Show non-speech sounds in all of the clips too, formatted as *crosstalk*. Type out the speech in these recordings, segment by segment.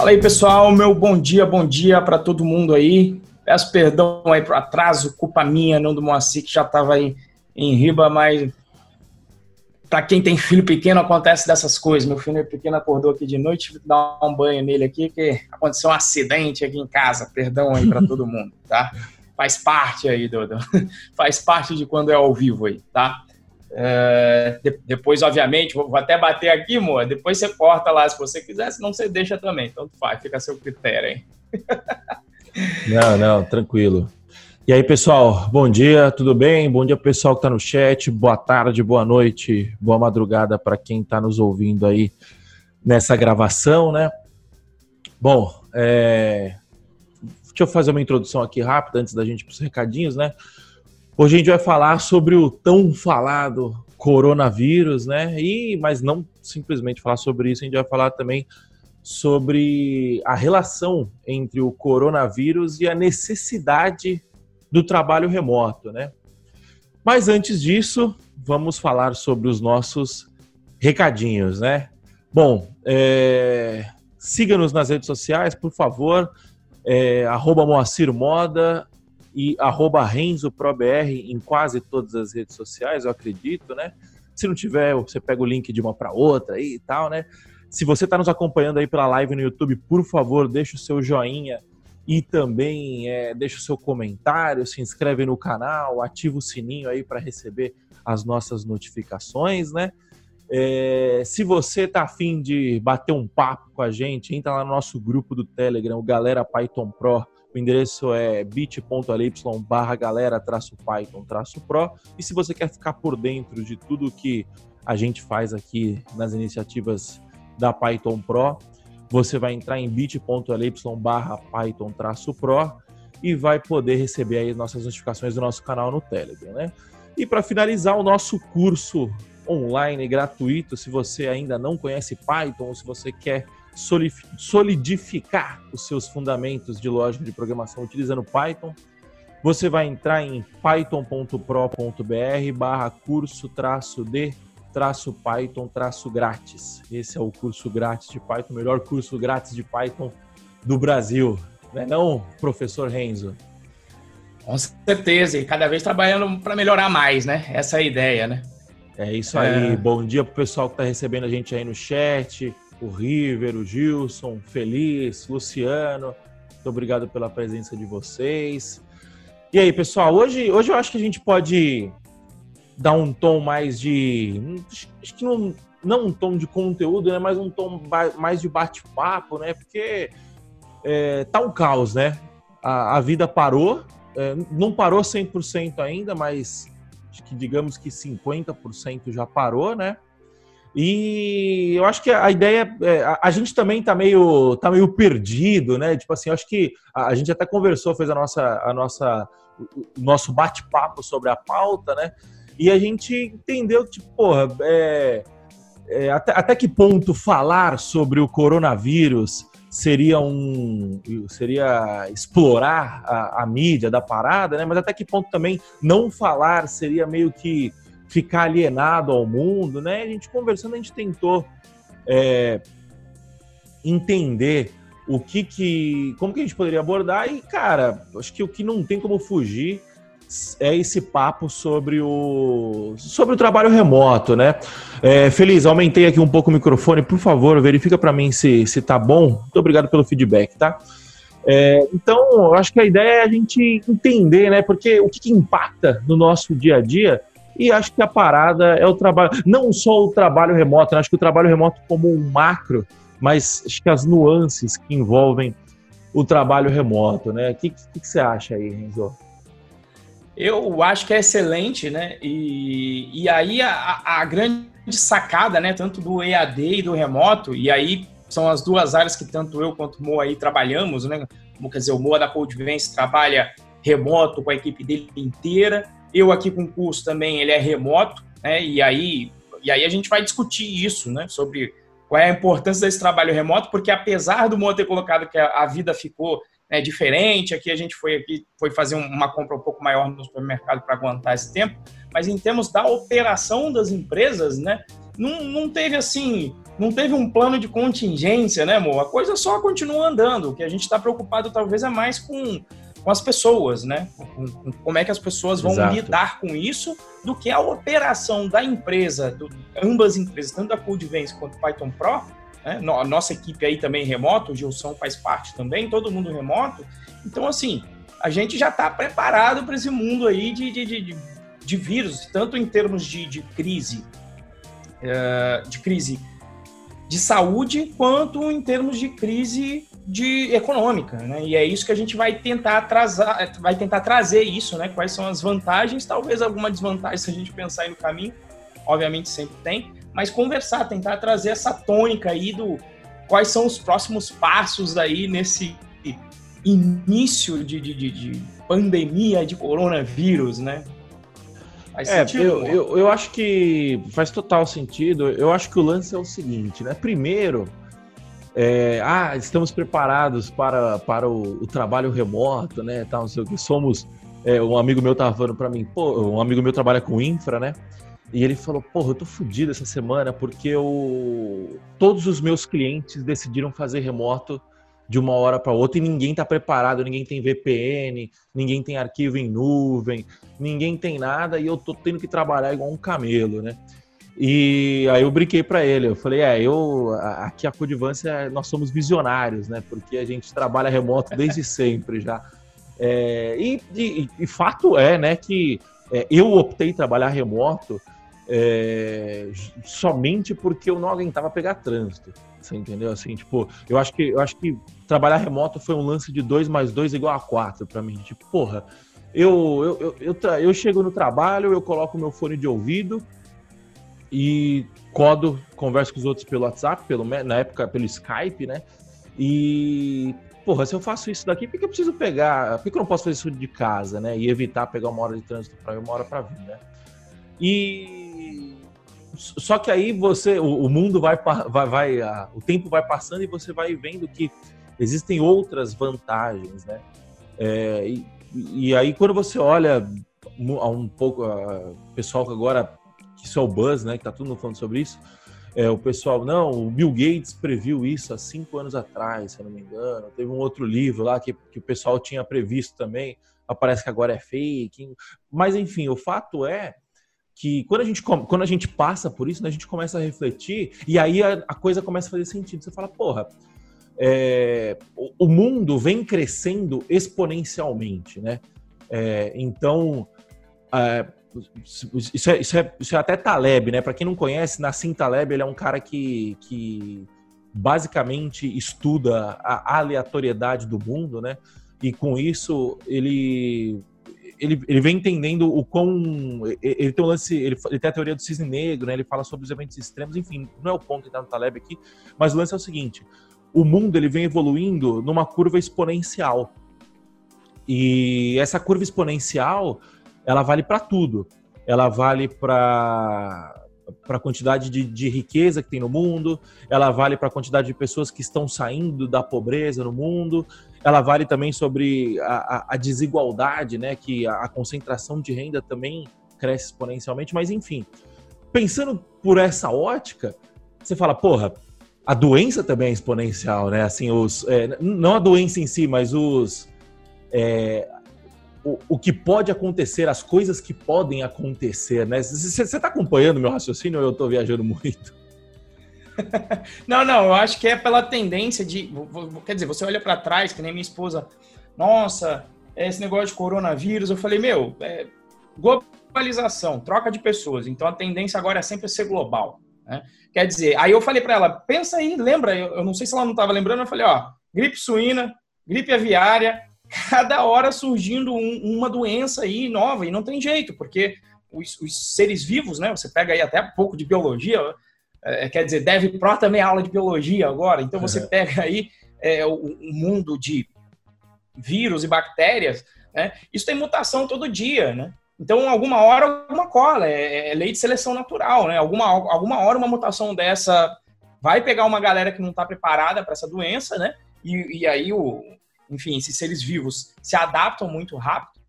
Fala aí, pessoal. Meu bom dia, bom dia para todo mundo aí. Peço perdão aí pro atraso, culpa minha, não do Moacir, que já estava aí em riba, mas para quem tem filho pequeno acontece dessas coisas. Meu filho pequeno acordou aqui de noite, tive que dar um banho nele aqui, que aconteceu um acidente aqui em casa. Perdão aí para todo mundo, tá? *laughs* Faz parte aí, Dodo. *laughs* Faz parte de quando é ao vivo aí, tá? É, de, depois, obviamente, vou, vou, até bater aqui, amor. Depois você corta lá se você quiser, senão você deixa também. Então faz, fica a seu critério, hein? *laughs* não, não, tranquilo. E aí, pessoal, bom dia, tudo bem? Bom dia pessoal que está no chat, boa tarde, boa noite, boa madrugada para quem está nos ouvindo aí nessa gravação, né? Bom, é... deixa eu fazer uma introdução aqui rápida antes da gente ir para os recadinhos, né? Hoje a gente vai falar sobre o tão falado coronavírus, né? E mas não simplesmente falar sobre isso, a gente vai falar também sobre a relação entre o coronavírus e a necessidade do trabalho remoto, né? Mas antes disso, vamos falar sobre os nossos recadinhos, né? Bom, é... siga-nos nas redes sociais, por favor, é... arroba Moacir Moda, e arroba RenzoProBR em quase todas as redes sociais, eu acredito, né? Se não tiver, você pega o link de uma para outra aí e tal, né? Se você está nos acompanhando aí pela live no YouTube, por favor, deixa o seu joinha e também é, deixa o seu comentário, se inscreve no canal, ativa o sininho aí para receber as nossas notificações, né? É, se você tá afim de bater um papo com a gente, entra lá no nosso grupo do Telegram, Galera Python Pro. O endereço é bit.ly barra galera Python Pro. E se você quer ficar por dentro de tudo que a gente faz aqui nas iniciativas da Python Pro, você vai entrar em bit.ly barra Python Pro e vai poder receber aí nossas notificações do nosso canal no Telegram, né? E para finalizar o nosso curso online gratuito, se você ainda não conhece Python ou se você quer solidificar os seus fundamentos de lógica de programação utilizando Python, você vai entrar em python.pro.br barra curso traço de traço Python traço grátis. Esse é o curso grátis de Python, o melhor curso grátis de Python do Brasil. Não é não, professor Renzo? Com certeza, e cada vez trabalhando para melhorar mais, né? Essa é a ideia, né? É isso aí. É... Bom dia pro pessoal que está recebendo a gente aí no chat o River, o Gilson, Feliz, Luciano. Muito obrigado pela presença de vocês. E aí, pessoal, hoje, hoje eu acho que a gente pode dar um tom mais de. Acho que não, não um tom de conteúdo, né? Mas um tom mais de bate-papo, né? Porque é, tá um caos, né? A, a vida parou, é, não parou 100% ainda, mas acho que digamos que 50% já parou, né? E eu acho que a ideia. É, a, gente também tá meio, tá meio perdido, né? Tipo assim, acho que a, a, gente até conversou, fez a nossa, a nossa, o nosso bate-papo sobre a pauta, né? E a gente entendeu que, tipo, porra, é, é, até, até que ponto falar sobre o coronavírus seria um seria explorar a, a, mídia da parada, né? Mas até que ponto também não falar seria meio que ficar alienado ao mundo, né? A gente conversando, a gente tentou é, entender o que que, como que a gente poderia abordar e, cara, acho que o que não tem como fugir é esse papo sobre o sobre o trabalho remoto, né? É, Feliz, aumentei aqui um pouco o microfone, por favor, verifica para mim se se tá bom. Muito obrigado pelo feedback, tá? É, então, acho que a ideia é a gente entender, né? Porque o que, que impacta no nosso dia a dia e acho que a parada é o trabalho, não só o trabalho remoto, né? acho que o trabalho remoto como um macro, mas acho que as nuances que envolvem o trabalho remoto, né? O que, que, que você acha aí, Renzo? Eu acho que é excelente, né? E, e aí a, a grande sacada, né? Tanto do EAD e do remoto, e aí são as duas áreas que tanto eu quanto o Mo aí trabalhamos, né? Quer dizer, o Moa da Codevense trabalha remoto com a equipe dele inteira, eu aqui com o curso também, ele é remoto, né? E aí, e aí a gente vai discutir isso, né? Sobre qual é a importância desse trabalho remoto, porque apesar do Mo ter colocado que a, a vida ficou né, diferente, aqui a gente foi aqui foi fazer uma compra um pouco maior no supermercado para aguentar esse tempo, mas em termos da operação das empresas, né? Não, não teve assim não teve um plano de contingência, né, amor? A coisa só continua andando. O que a gente está preocupado talvez é mais com, com as pessoas, né? Com, com como é que as pessoas vão Exato. lidar com isso, do que a operação da empresa, do, ambas empresas, tanto da Codevance quanto Python Pro, né? A nossa equipe aí também remoto, o Gilson faz parte também, todo mundo remoto. Então, assim, a gente já está preparado para esse mundo aí de, de, de, de, vírus, tanto em termos de, de crise, uh, de crise de saúde, quanto em termos de crise de econômica, né? E é isso que a gente vai tentar atrasar, vai tentar trazer isso, né? Quais são as vantagens, talvez alguma desvantagem *laughs* se a gente pensar aí no caminho, obviamente sempre tem, mas conversar, tentar trazer essa tônica aí do quais são os próximos passos aí nesse início de, de, de, de pandemia de coronavírus, né? Faz é, sentido, eu, eu, eu, acho que faz total sentido. Eu acho que o lance é o seguinte, né? Primeiro, é, ah, estamos preparados para, para o, o, trabalho remoto, né? Tal, não sei o que. Somos. É, um amigo meu tava falando para mim, pô, um amigo meu trabalha com infra, né? E ele falou, porra, eu tô fudido essa semana porque eu... todos os meus clientes decidiram fazer remoto de uma hora para outra e ninguém está preparado, ninguém tem VPN, ninguém tem arquivo em nuvem, ninguém tem nada e eu tô tendo que trabalhar igual um camelo, né? E aí eu brinquei para ele, eu falei, é, eu aqui a Codivância nós somos visionários, né? Porque a gente trabalha remoto desde sempre já. É, e, e, e, fato é, né, que é, eu optei trabalhar remoto é, somente porque eu não aguentava pegar trânsito. Você entendeu? Assim, tipo, eu acho que eu acho que trabalhar remoto foi um lance de 2 mais 2 igual a 4 para mim. Tipo, porra, eu, eu, eu, eu, eu chego no trabalho, eu coloco meu fone de ouvido e codo, converso com os outros pelo WhatsApp, pelo, na época pelo Skype, né? E, porra, se eu faço isso daqui, por que eu preciso pegar? Por que eu não posso fazer isso de casa, né? E evitar pegar uma hora de trânsito para ir, uma hora para vir, né? E só que aí você, o, mundo vai, vai, vai o tempo vai passando e você vai vendo que existem outras vantagens, né? É, e, e, aí quando você olha um pouco o pessoal que agora que isso é o buzz, né? Que tá todo mundo falando sobre isso. É, o pessoal, não, o Bill Gates previu isso há cinco anos atrás, se eu não me engano. Teve um outro livro lá que, que o pessoal tinha previsto também. Parece que agora é fake. Mas enfim, o fato é que quando a gente, quando a gente passa por isso, né, a gente começa a refletir e aí a, a coisa começa a fazer sentido. Você fala, porra, é, o, o, mundo vem crescendo exponencialmente, né? É, então, é, isso, é, isso, é, isso é até Taleb, né? Para quem não conhece, Nassim Taleb ele é um cara que, que basicamente estuda a aleatoriedade do mundo, né? E com isso ele ele, ele vem entendendo o quão. Ele tem um lance. Ele, ele tem a teoria do cisne negro, né? Ele fala sobre os eventos extremos, enfim, não é o ponto que tá no Taleb aqui, mas o lance é o seguinte: o mundo ele vem evoluindo numa curva exponencial. E essa curva exponencial, ela vale para tudo. Ela vale para para a quantidade de, de, riqueza que tem no mundo, ela vale para a quantidade de pessoas que estão saindo da pobreza no mundo, ela vale também sobre a, a desigualdade, né? Que a, a, concentração de renda também cresce exponencialmente, mas enfim. Pensando por essa ótica, você fala, porra, a doença também é exponencial, né? Assim, os, é, não a doença em si, mas os. É, o, o, que pode acontecer, as coisas que podem acontecer, né? Você está acompanhando meu raciocínio ou eu estou viajando muito? *laughs* não, não, eu acho que é pela tendência de. Quer dizer, você olha para trás, que nem minha esposa, nossa, esse negócio de coronavírus. Eu falei, meu, é globalização, troca de pessoas. Então a tendência agora é sempre ser global. Né? Quer dizer, aí eu falei para ela, pensa aí, lembra? Eu, eu não sei se ela não estava lembrando, eu falei, ó, gripe suína, gripe aviária, cada hora surgindo um, uma doença aí nova, e não tem jeito, porque os, os seres vivos, né? Você pega aí até um pouco de biologia, é, quer dizer, Dev Pro também é aula de biologia agora, então você pega aí é, o, o, mundo de vírus e bactérias, né? Isso tem mutação todo dia, né? Então, alguma hora, alguma cola, é, é lei de seleção natural, né? Alguma, alguma hora uma mutação dessa vai pegar uma galera que não está preparada para essa doença, né? E, e aí, o, enfim, esses seres vivos se adaptam muito rápido,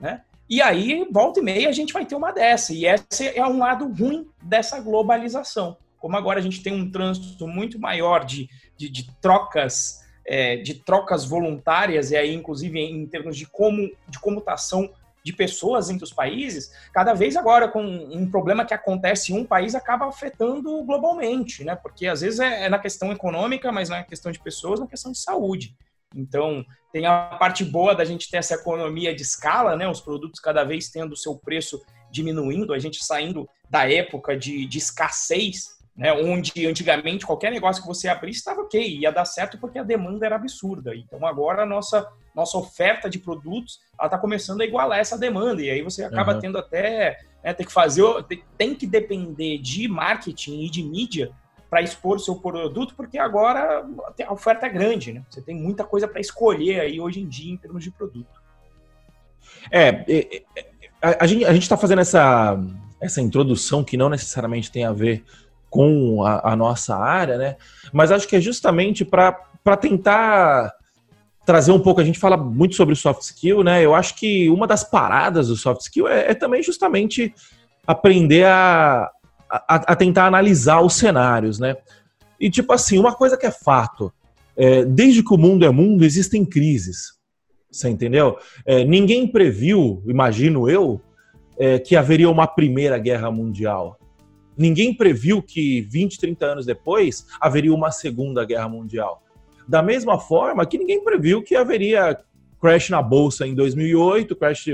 né? E aí, volta e meia, a gente vai ter uma dessa. E esse é um lado ruim dessa globalização. como agora a gente tem um trânsito muito maior de, de, de trocas é, de trocas voluntárias, e aí, inclusive, em termos de, como, de comutação de pessoas entre os países, cada vez agora com um problema que acontece em um país acaba afetando globalmente, né? Porque às vezes é, é na questão econômica, mas na questão de pessoas, na questão de saúde. Então, tem a parte boa da gente ter essa economia de escala, né? Os produtos cada vez tendo o seu preço diminuindo, a gente saindo da época de, de escassez né, onde antigamente qualquer negócio que você abrisse estava ok, ia dar certo porque a demanda era absurda. Então agora a nossa, nossa oferta de produtos está começando a igualar essa demanda, e aí você acaba uhum. tendo até né, ter que fazer, tem que depender de marketing e de mídia para expor seu produto, porque agora a oferta é grande, né? Você tem muita coisa para escolher aí hoje em dia em termos de produto. É, é, é a, a gente está fazendo essa, essa introdução que não necessariamente tem a ver com a, a nossa área, né? Mas acho que é justamente para tentar trazer um pouco, a gente fala muito sobre soft skill, né? Eu acho que uma das paradas do soft skill é, é também justamente aprender a, a, a, tentar analisar os cenários, né? E tipo assim, uma coisa que é fato, é, desde que o mundo é mundo, existem crises. Você entendeu? É, ninguém previu, imagino eu, é, que haveria uma primeira guerra mundial. Ninguém previu que 20, 30 anos depois haveria uma segunda guerra mundial. Da mesma forma que ninguém previu que haveria crash na bolsa em 2008, crash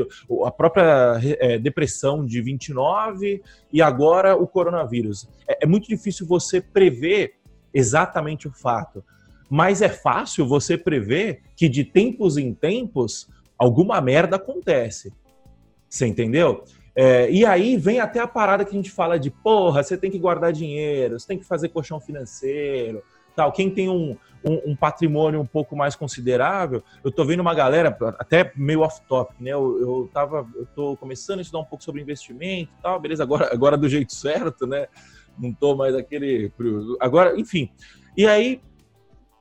a própria é, depressão de 29 e agora o coronavírus. É, é muito difícil você prever exatamente o fato, mas é fácil você prever que de tempos em tempos alguma merda acontece. Você entendeu? É, e aí vem até a parada que a gente fala de porra, você tem que guardar dinheiro, você tem que fazer colchão financeiro, tal. Quem tem um, um, um, patrimônio um pouco mais considerável, eu tô vendo uma galera, até meio off-topic, né? Eu, eu, tava, eu tô começando a estudar um pouco sobre investimento e tal, beleza, agora, agora do jeito certo, né? Não tô mais aquele. Agora, enfim. E aí,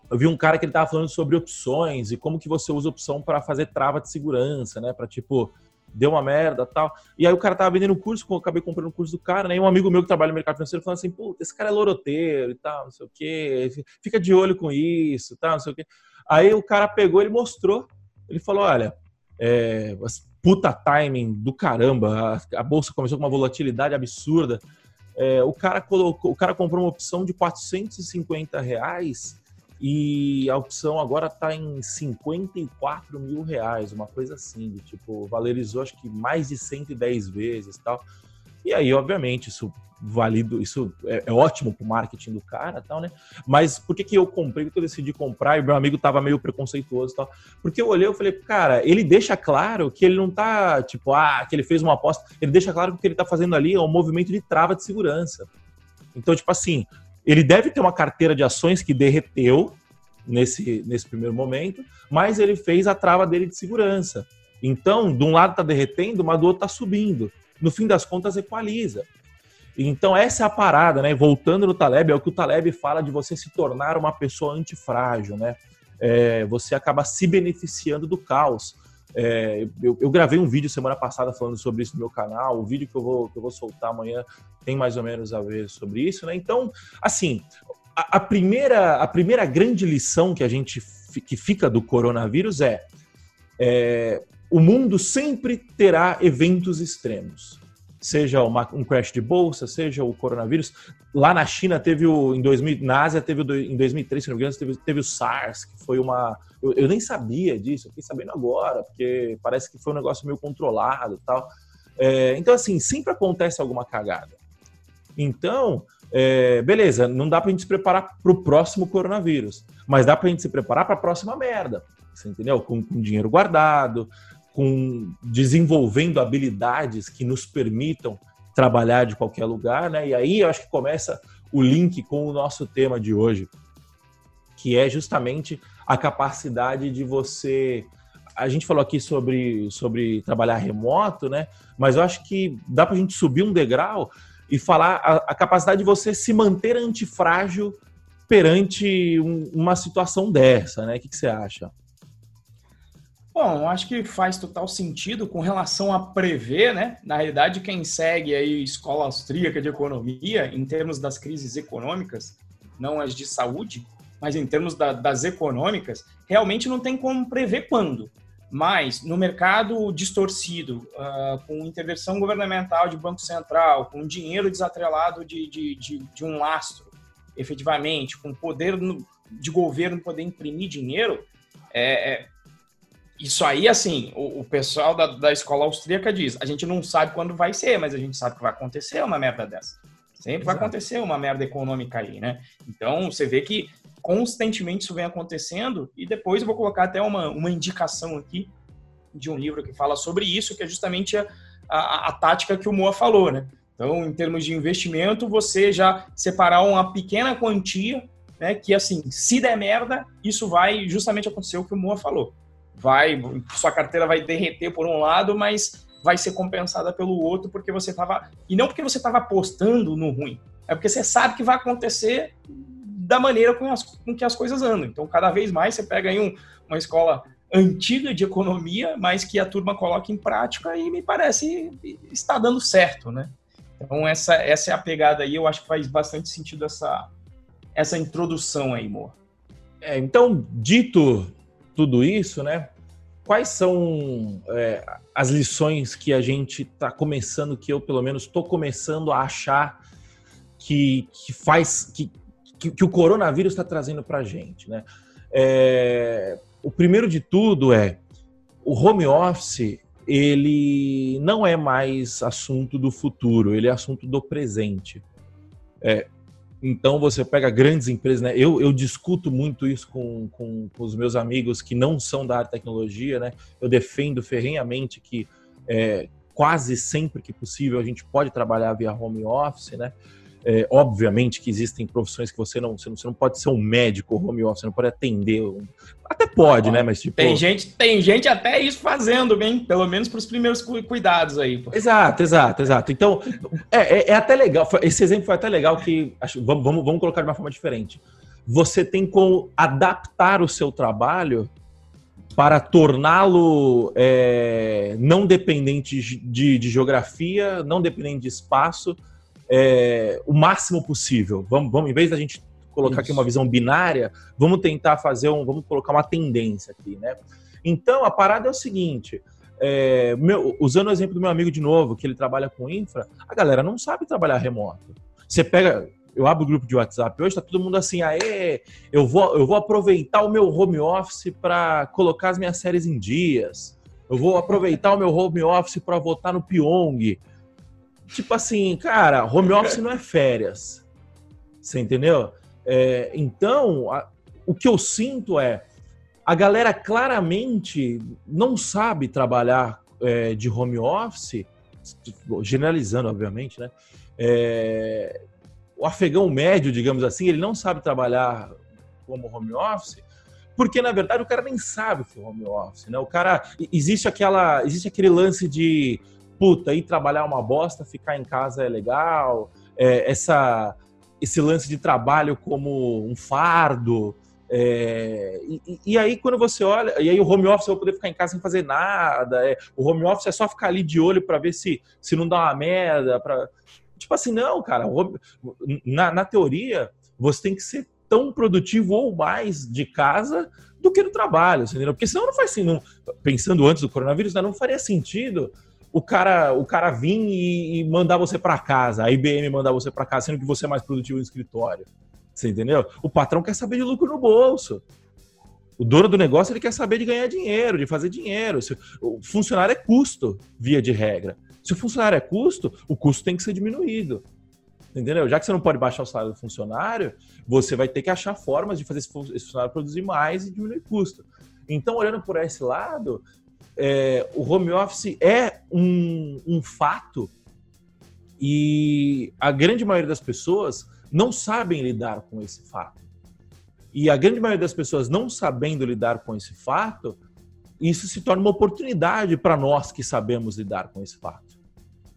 eu vi um cara que ele tava falando sobre opções e como que você usa opção para fazer trava de segurança, né? Para tipo, deu uma merda tal. E aí o cara tava vendendo um curso, acabei comprando o um curso do cara, né? E um amigo meu que trabalha no mercado financeiro falando assim, pô, esse cara é loroteiro e tal, não sei o quê, fica de olho com isso, tal, não sei o quê. Aí o cara pegou, ele mostrou, ele falou, olha, é, puta timing do caramba, a, a, bolsa começou com uma volatilidade absurda. É, o cara colocou, o cara comprou uma opção de 450 reais e a opção agora está em 54 mil reais, uma coisa assim, tipo, valorizou acho que mais de 110 vezes tal. E aí, obviamente, isso valido, isso é, é ótimo pro marketing do cara tal, né? Mas por que, que eu comprei, que eu decidi comprar e meu amigo tava meio preconceituoso tal? Porque eu olhei e falei, cara, ele deixa claro que ele não tá, tipo, ah, que ele fez uma aposta, ele deixa claro que o que ele tá fazendo ali é um movimento de trava de segurança. Então, tipo assim, ele deve ter uma carteira de ações que derreteu nesse, nesse primeiro momento, mas ele fez a trava dele de segurança. Então, de um lado está derretendo, mas do outro está subindo. No fim das contas, equaliza. Então, essa é a parada, né? Voltando no Taleb, é o que o Taleb fala de você se tornar uma pessoa antifrágil, né? É, você acaba se beneficiando do caos. É, eu, eu, gravei um vídeo semana passada falando sobre isso no meu canal. O vídeo que eu vou, que eu vou soltar amanhã tem mais ou menos a ver sobre isso, né? Então, assim, a, a, primeira, a primeira grande lição que a gente que fica do coronavírus é, é o mundo sempre terá eventos extremos seja uma, um crash de bolsa, seja o coronavírus. Lá na China teve o em 2000, na Ásia teve o, em 2003, se não me engano, teve, teve o SARS, que foi uma eu, eu, nem sabia disso, eu fiquei sabendo agora, porque parece que foi um negócio meio controlado, e tal. É, então assim, sempre acontece alguma cagada. Então, é, beleza, não dá pra gente se preparar pro próximo coronavírus, mas dá pra gente se preparar para a próxima merda. Você entendeu? Com, com dinheiro guardado, com desenvolvendo habilidades que nos permitam trabalhar de qualquer lugar, né? E aí eu acho que começa o link com o nosso tema de hoje, que é justamente a capacidade de você. A gente falou aqui sobre, sobre trabalhar remoto, né? Mas eu acho que dá para a gente subir um degrau e falar a, a capacidade de você se manter antifrágil perante um, uma situação dessa, né? O que, que você acha? Bom, acho que faz total sentido com relação a prever, né? Na realidade, quem segue aí escola austríaca de economia, em termos das crises econômicas, não as de saúde, mas em termos da, das econômicas, realmente não tem como prever quando. Mas no mercado distorcido, uh, com intervenção governamental de Banco Central, com dinheiro desatrelado de, de, de, de um lastro, efetivamente, com poder de governo poder imprimir dinheiro, é, é isso aí, assim, o, o pessoal da, da, escola austríaca diz: a gente não sabe quando vai ser, mas a gente sabe que vai acontecer uma merda dessa. Sempre Exato. vai acontecer uma merda econômica aí, né? Então, você vê que constantemente isso vem acontecendo, e depois eu vou colocar até uma, uma indicação aqui de um livro que fala sobre isso, que é justamente a, a, a tática que o Moa falou, né? Então, em termos de investimento, você já separar uma pequena quantia, né? Que assim, se der merda, isso vai justamente acontecer o que o Moa falou vai, sua carteira vai derreter por um lado, mas vai ser compensada pelo outro porque você estava e não porque você estava apostando no ruim, é porque você sabe que vai acontecer da maneira com, as, com que as coisas andam. Então, cada vez mais você pega aí um, uma escola antiga de economia, mas que a turma coloca em prática e me parece está dando certo, né? Então essa essa é a pegada aí. Eu acho que faz bastante sentido essa essa introdução aí, Moa. É, então, dito tudo isso, né? Quais são é, as lições que a gente está começando, que eu pelo menos estou começando a achar que, que faz que, que, que o coronavírus está trazendo para a gente, né? É, o primeiro de tudo é o home office ele não é mais assunto do futuro, ele é assunto do presente. É, então você pega grandes empresas, né? Eu, eu discuto muito isso com, com, com, os meus amigos que não são da área de tecnologia, né? Eu defendo ferrenhamente que é, quase sempre que possível a gente pode trabalhar via home office, né? É, obviamente que existem profissões que você não, você não, você não pode ser um médico home office, você não pode atender. Até pode, né? Mas tipo. Tem gente, tem gente até isso fazendo, bem, pelo menos para os primeiros cuidados aí. Pô. Exato, exato, exato. Então, é, é, é, até legal. Esse exemplo foi até legal que. Acho, vamos, vamos, vamos colocar de uma forma diferente. Você tem como adaptar o seu trabalho para torná-lo é, não dependente de, de geografia, não dependente de espaço é, o máximo possível. Vamos, vamos, em vez da gente colocar Isso. aqui uma visão binária, vamos tentar fazer um, vamos colocar uma tendência aqui, né? Então a parada é o seguinte. É, meu, usando o exemplo do meu amigo de novo, que ele trabalha com infra, a galera não sabe trabalhar remoto. Você pega, eu abro o grupo de WhatsApp hoje, tá todo mundo assim, aê, eu vou, eu vou aproveitar o meu home office para colocar as minhas séries em dias. Eu vou aproveitar o meu home office para votar no Pyong. Tipo assim, cara, home office não é férias. Você entendeu? É, então, a, o que eu sinto é a galera claramente não sabe trabalhar é, de home office, generalizando, obviamente, né? É, o afegão médio, digamos assim, ele não sabe trabalhar como home office, porque na verdade o cara nem sabe o que é home office, né? O cara existe aquela, existe aquele lance de puta, ir trabalhar é uma bosta, ficar em casa é legal, é, essa, esse lance de trabalho como um fardo. É, e, e, aí, quando você olha, e aí o home office eu vou poder ficar em casa sem fazer nada, é, o home office é só ficar ali de olho para ver se, se não dá uma merda. Pra... Tipo assim, não, cara, na, na teoria, você tem que ser tão produtivo ou mais de casa do que no trabalho, entendeu? Porque senão não faz assim, não, pensando antes do coronavírus, né, não faria sentido o cara, o cara vir e, e mandar você para casa, a IBM mandar você para casa, sendo que você é mais produtivo no escritório. Você entendeu? O patrão quer saber de lucro no bolso. O dono do negócio ele quer saber de ganhar dinheiro, de fazer dinheiro. O funcionário é custo, via de regra. Se o funcionário é custo, o custo tem que ser diminuído. Entendeu? Já que você não pode baixar o salário do funcionário, você vai ter que achar formas de fazer esse funcionário produzir mais e diminuir custo. Então, olhando por esse lado, é, o home office é um, um fato e a grande maioria das pessoas não sabem lidar com esse fato. E a grande maioria das pessoas não sabendo lidar com esse fato, isso se torna uma oportunidade para nós que sabemos lidar com esse fato.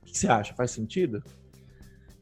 O que você acha? Faz sentido?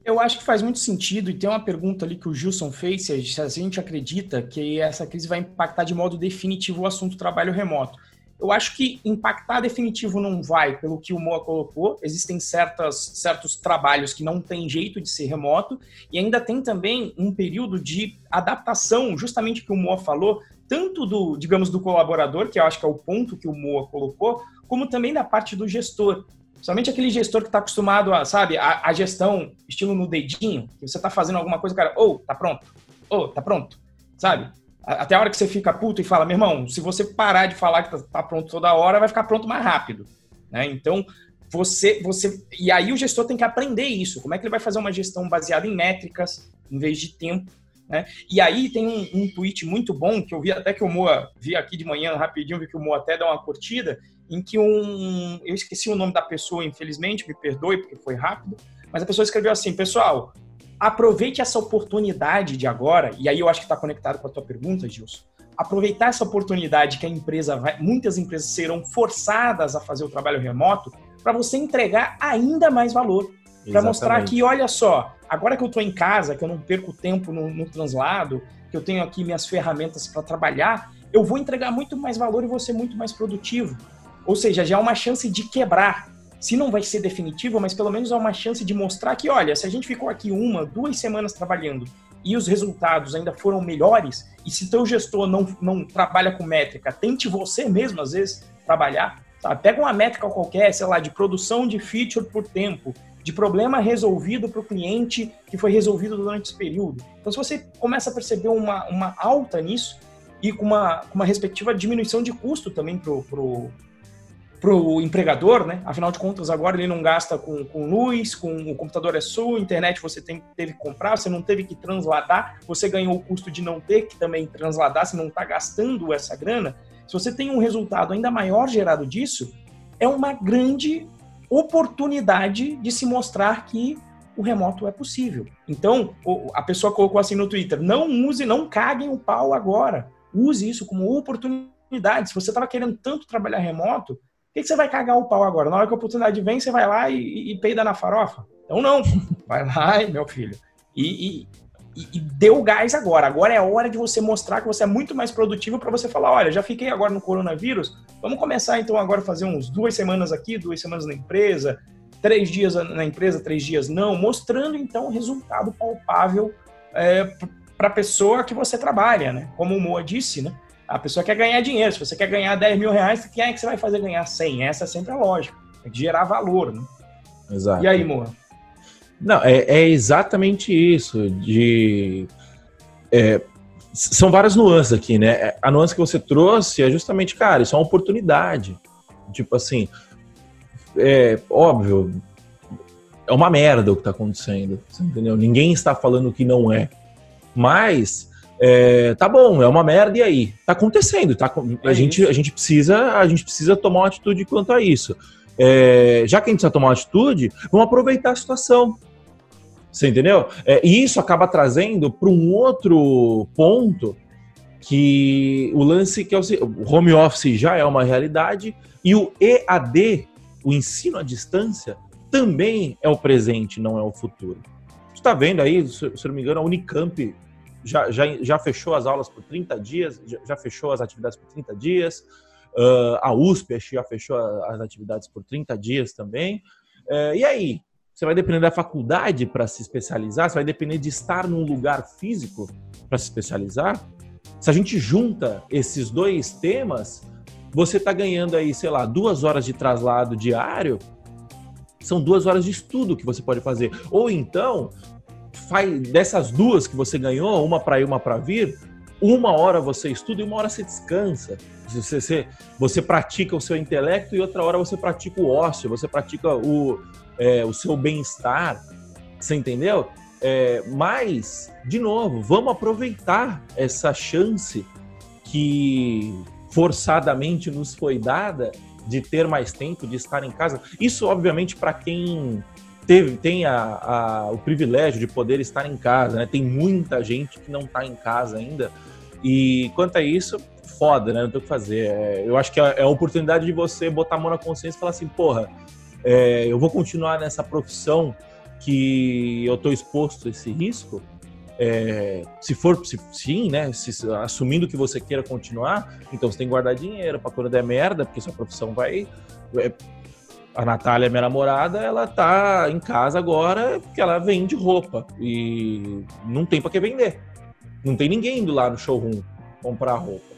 Eu acho que faz muito sentido, e tem uma pergunta ali que o Gilson fez, se a gente acredita que essa crise vai impactar de modo definitivo o assunto trabalho remoto. Eu acho que impactar definitivo não vai, pelo que o Moa colocou. Existem certas, certos trabalhos que não tem jeito de ser remoto, e ainda tem também um período de adaptação, justamente que o Moa falou, tanto do, digamos, do colaborador, que eu acho que é o ponto que o Moa colocou, como também da parte do gestor. Somente aquele gestor que está acostumado a, sabe, a, a, gestão estilo no dedinho, que você está fazendo alguma coisa, cara, ou, oh, tá pronto, ou, oh, tá pronto, sabe? Até a hora que você fica puto e fala, meu irmão, se você parar de falar que tá, tá pronto toda hora, vai ficar pronto mais rápido. Né? Então, você, você. E aí o gestor tem que aprender isso. Como é que ele vai fazer uma gestão baseada em métricas, em vez de tempo? Né? E aí tem um, um tweet muito bom, que eu vi até que o Moa, vi aqui de manhã rapidinho, vi que o Moa até dá uma curtida, em que um. Eu esqueci o nome da pessoa, infelizmente, me perdoe porque foi rápido, mas a pessoa escreveu assim: pessoal, aproveite essa oportunidade de agora, e aí eu acho que está conectado com a tua pergunta, Gilson. Aproveitar essa oportunidade que a empresa vai, muitas empresas serão forçadas a fazer o trabalho remoto para você entregar ainda mais valor. Para mostrar que, olha só, agora que eu estou em casa, que eu não perco tempo no, no translado, que eu tenho aqui minhas ferramentas para trabalhar, eu vou entregar muito mais valor e vou ser muito mais produtivo. Ou seja, já é uma chance de quebrar se não vai ser definitivo, mas pelo menos há uma chance de mostrar que, olha, se a gente ficou aqui uma, duas semanas trabalhando e os resultados ainda foram melhores, e se teu gestor não, não trabalha com métrica, tente você mesmo, às vezes, trabalhar. Tá? Pega uma métrica qualquer, sei lá, de produção de feature por tempo, de problema resolvido para o cliente que foi resolvido durante esse período. Então, se você começa a perceber uma, uma alta nisso e com uma, uma respectiva diminuição de custo também para o para o empregador, né? Afinal de contas, agora ele não gasta com, com luz, com o computador é sua, internet você tem, teve que comprar, você não teve que transladar, você ganhou o custo de não ter que também transladar, você não está gastando essa grana. Se você tem um resultado ainda maior gerado disso, é uma grande oportunidade de se mostrar que o remoto é possível. Então, a pessoa colocou assim no Twitter: não use, não caguem o pau agora. Use isso como oportunidade. Se você estava querendo tanto trabalhar remoto, que, que você vai cagar o pau agora? Na hora que a oportunidade vem, você vai lá e, e peida na farofa? Então não, *laughs* vai lá, *laughs* meu filho. E, e, e deu gás agora. Agora é a hora de você mostrar que você é muito mais produtivo para você falar, olha, já fiquei agora no coronavírus, vamos começar então agora a fazer uns duas semanas aqui, duas semanas na empresa, três dias na empresa, três dias não, mostrando então o resultado palpável é, para a pessoa que você trabalha, né? Como o Moa disse, né? A pessoa quer ganhar dinheiro. Se você quer ganhar 10 mil reais, quem é que você vai fazer ganhar 100? Essa é sempre a lógica. Que gerar valor, né? Exato. E aí, Moa? Não, é, é, exatamente isso. De é, são várias nuances aqui, né? A nuance que você trouxe é justamente, cara, isso é uma oportunidade. Tipo assim, é óbvio, é uma merda o que está acontecendo, entendeu? Ninguém está falando que não é, mas é, tá bom, é uma merda e aí? Tá acontecendo, tá? A, é gente, a, gente precisa, a gente precisa tomar uma atitude quanto a isso. É, já que a gente precisa tomar uma atitude, vamos aproveitar a situação. Você entendeu? É, e isso acaba trazendo para um outro ponto que o lance que é o, o home office já é uma realidade e o EAD, o ensino à distância, também é o presente, não é o futuro. Você está vendo aí, se, se não me engano, a Unicamp já, já, já fechou as aulas por 30 dias, já, fechou as atividades por 30 dias. Uh, a USP já fechou as atividades por 30 dias também. Uh, e aí? Você vai depender da faculdade para se especializar? Você vai depender de estar num lugar físico para se especializar? Se a gente junta esses dois temas, você está ganhando aí, sei lá, duas horas de traslado diário. São duas horas de estudo que você pode fazer. Ou então, faz dessas duas que você ganhou, uma para ir, uma para vir, uma hora você estuda e uma hora você descansa. Você, você, você pratica o seu intelecto e outra hora você pratica o ócio, você pratica o, é, o seu bem-estar. Você entendeu? É, mas, de novo, vamos aproveitar essa chance que forçadamente nos foi dada de ter mais tempo, de estar em casa. Isso, obviamente, para quem teve, tem a, a, o privilégio de poder estar em casa, né? Tem muita gente que não está em casa ainda. E quanto a isso, foda, né? Não tem o que fazer. É, eu acho que é, é a oportunidade de você botar a mão na consciência e falar assim, porra, é, eu vou continuar nessa profissão que eu estou exposto a esse risco, é, se for se, sim, né? Se, assumindo que você queira continuar, então você tem que guardar dinheiro para quando der merda, porque sua profissão vai. A Natália, minha namorada, ela tá em casa agora porque ela vende roupa e não tem para que vender. Não tem ninguém indo lá no showroom comprar roupa.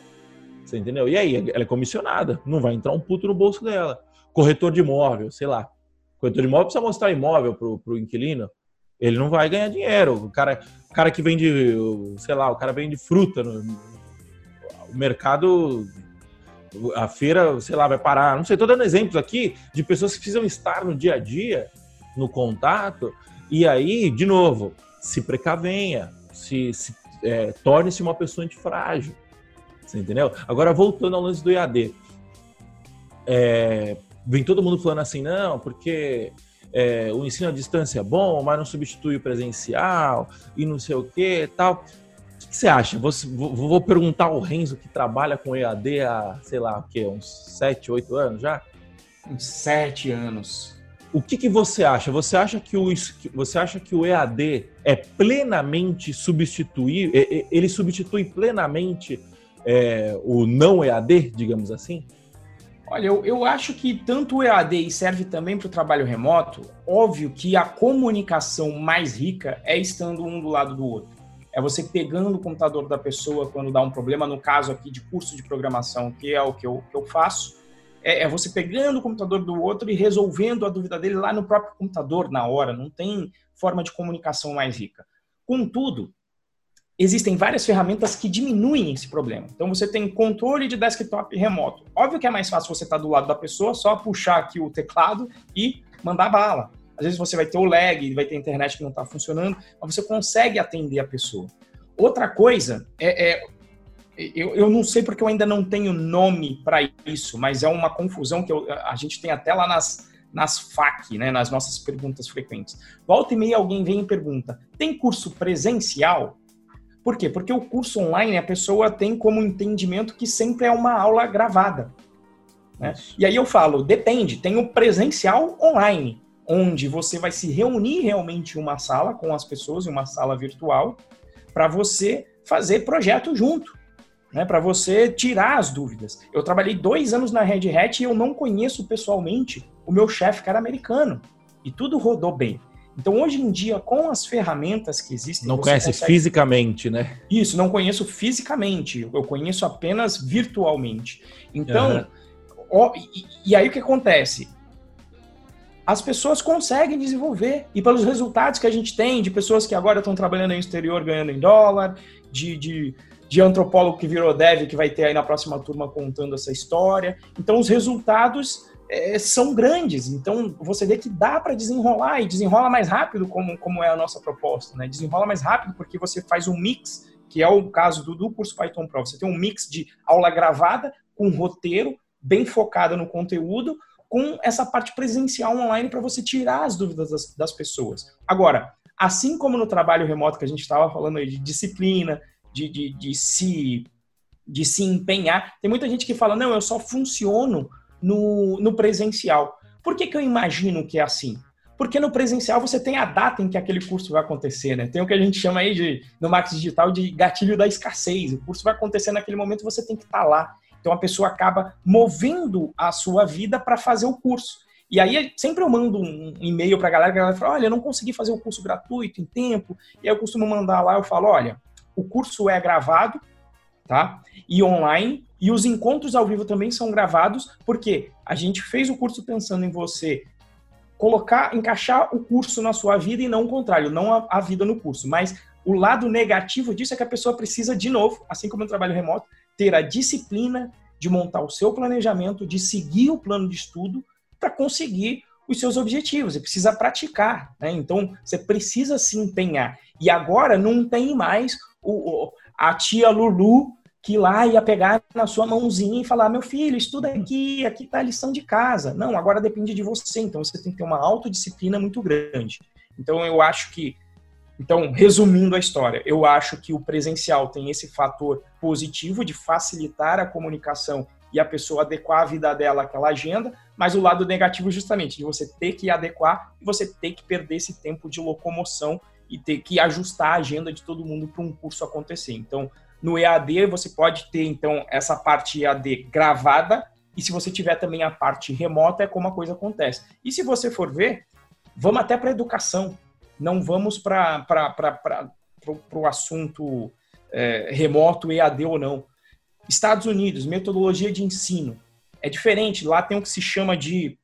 Você entendeu? E aí, ela é comissionada, não vai entrar um puto no bolso dela. Corretor de imóvel, sei lá. Corretor de imóvel precisa mostrar imóvel pro, pro inquilino. Ele não vai ganhar dinheiro. O cara, cara que vende, sei lá, o cara vende fruta. No, o mercado, a feira, sei lá, vai parar. Não sei, tô dando exemplos aqui de pessoas que precisam estar no dia a dia, no contato. E aí, de novo, se precavenha, se, se é, torne-se uma pessoa antifrágil. Você entendeu? Agora, voltando ao lance do EAD. É, vem todo mundo falando assim, não, porque é, o ensino à distância é bom, mas não substitui o presencial e não sei o que tal. O que você acha? Vou, vou, perguntar ao Renzo que trabalha com EAD há, sei lá, o quê? Uns 7, 8 anos já? Uns 7 anos. O que, que você acha? Você acha que o, você acha que o EAD é plenamente substituir, ele substitui plenamente é, o não EAD, digamos assim? Olha, eu, eu acho que tanto o EAD serve também para o trabalho remoto, óbvio que a comunicação mais rica é estando um do lado do outro. É você pegando o computador da pessoa quando dá um problema, no caso aqui de curso de programação, que é o que eu, que eu faço, é, é você pegando o computador do outro e resolvendo a dúvida dele lá no próprio computador, na hora. Não tem forma de comunicação mais rica. Contudo, existem várias ferramentas que diminuem esse problema. Então você tem controle de desktop remoto. Óbvio que é mais fácil você estar tá do lado da pessoa, só puxar aqui o teclado e mandar bala. Às vezes você vai ter o lag, vai ter internet que não está funcionando, mas você consegue atender a pessoa. Outra coisa é, é eu, eu, não sei porque eu ainda não tenho nome para isso, mas é uma confusão que eu, a gente tem até lá nas, nas FAQ, né, nas nossas perguntas frequentes. Volta e meia alguém vem e pergunta: tem curso presencial? Por quê? Porque o curso online a pessoa tem como entendimento que sempre é uma aula gravada. Né? E aí eu falo, depende, tem o presencial online, onde você vai se reunir realmente em uma sala com as pessoas, em uma sala virtual, para você fazer projeto junto, né? para você tirar as dúvidas. Eu trabalhei dois anos na Red Hat e eu não conheço pessoalmente o meu chefe, cara americano. E tudo rodou bem. Então, hoje em dia, com as ferramentas que existem. Não conhece consegue... fisicamente, né? Isso, não conheço fisicamente, eu conheço apenas virtualmente. Então, uhum. ó, e, e aí o que acontece? As pessoas conseguem desenvolver, e pelos resultados que a gente tem, de pessoas que agora estão trabalhando no exterior ganhando em dólar, de, de, de antropólogo que virou dev, que vai ter aí na próxima turma contando essa história. Então, os resultados é, são grandes. Então, você vê que dá para desenrolar e desenrola mais rápido, como, como é a nossa proposta. Né? Desenrola mais rápido porque você faz um mix, que é o caso do, do curso Python Pro. Você tem um mix de aula gravada com roteiro, bem focada no conteúdo, com essa parte presencial online para você tirar as dúvidas das, das, pessoas. Agora, assim como no trabalho remoto que a gente estava falando aí de disciplina, de, de, de, se, de se empenhar, tem muita gente que fala, não, eu só funciono no, no presencial. Por que, que eu imagino que é assim? Porque no presencial você tem a data em que aquele curso vai acontecer, né? Tem o que a gente chama aí de, no marketing digital de gatilho da escassez. O curso vai acontecer naquele momento você tem que estar tá lá. Então a pessoa acaba movendo a sua vida para fazer o curso. E aí sempre eu mando um e-mail para a galera, a galera fala, olha, eu não consegui fazer o curso gratuito em tempo. E aí eu costumo mandar lá, eu falo, olha, o curso é gravado, tá? E online, e os encontros ao vivo também são gravados, porque a gente fez o curso pensando em você colocar, encaixar o curso na sua vida e não o contrário, não a, a vida no curso. Mas o lado negativo disso é que a pessoa precisa, de novo, assim como no trabalho remoto, ter a disciplina de montar o seu planejamento, de seguir o plano de estudo para conseguir os seus objetivos. Você precisa praticar, né? Então você precisa se empenhar. E agora não tem mais o, a tia Lulu que lá ia pegar na sua mãozinha e falar: meu filho, estuda aqui, aqui está a lição de casa. Não, agora depende de você. Então você tem que ter uma autodisciplina muito grande. Então eu acho que. Então, resumindo a história, eu acho que o presencial tem esse fator positivo de facilitar a comunicação e a pessoa adequar a vida dela àquela agenda, mas o lado negativo justamente de você ter que adequar e você ter que perder esse tempo de locomoção e ter que ajustar a agenda de todo mundo para um curso acontecer. Então, no EAD você pode ter então essa parte EAD gravada e se você tiver também a parte remota é como a coisa acontece. E se você for ver, vamos até para a educação, não vamos para o assunto é, remoto, EAD ou não. Estados Unidos, metodologia de ensino. É diferente, lá tem o que se chama de.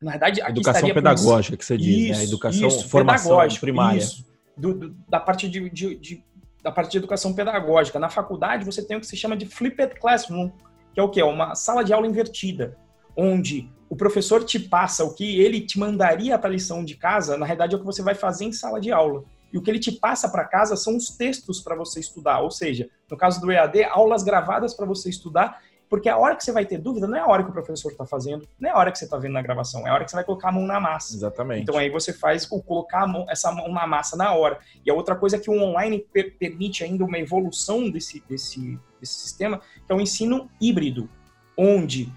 Na verdade, educação pedagógica, que você diz, isso, né? Educação, isso, formação primária. Isso, do, do, da parte de, de, de, da parte de educação pedagógica. Na faculdade, você tem o que se chama de flipped classroom, que é o que? É uma sala de aula invertida, onde o professor te passa o que ele te mandaria para a lição de casa, na realidade é o que você vai fazer em sala de aula. E o que ele te passa para casa são os textos para você estudar, ou seja, no caso do EAD, aulas gravadas para você estudar, porque a hora que você vai ter dúvida não é a hora que o professor está fazendo, não é a hora que você está vendo na gravação, é a hora que você vai colocar a mão na massa. Exatamente. Então aí você faz o colocar mão, essa mão na massa na hora. E a outra coisa é que o online per permite ainda uma evolução desse, desse, desse sistema, que é o ensino híbrido, onde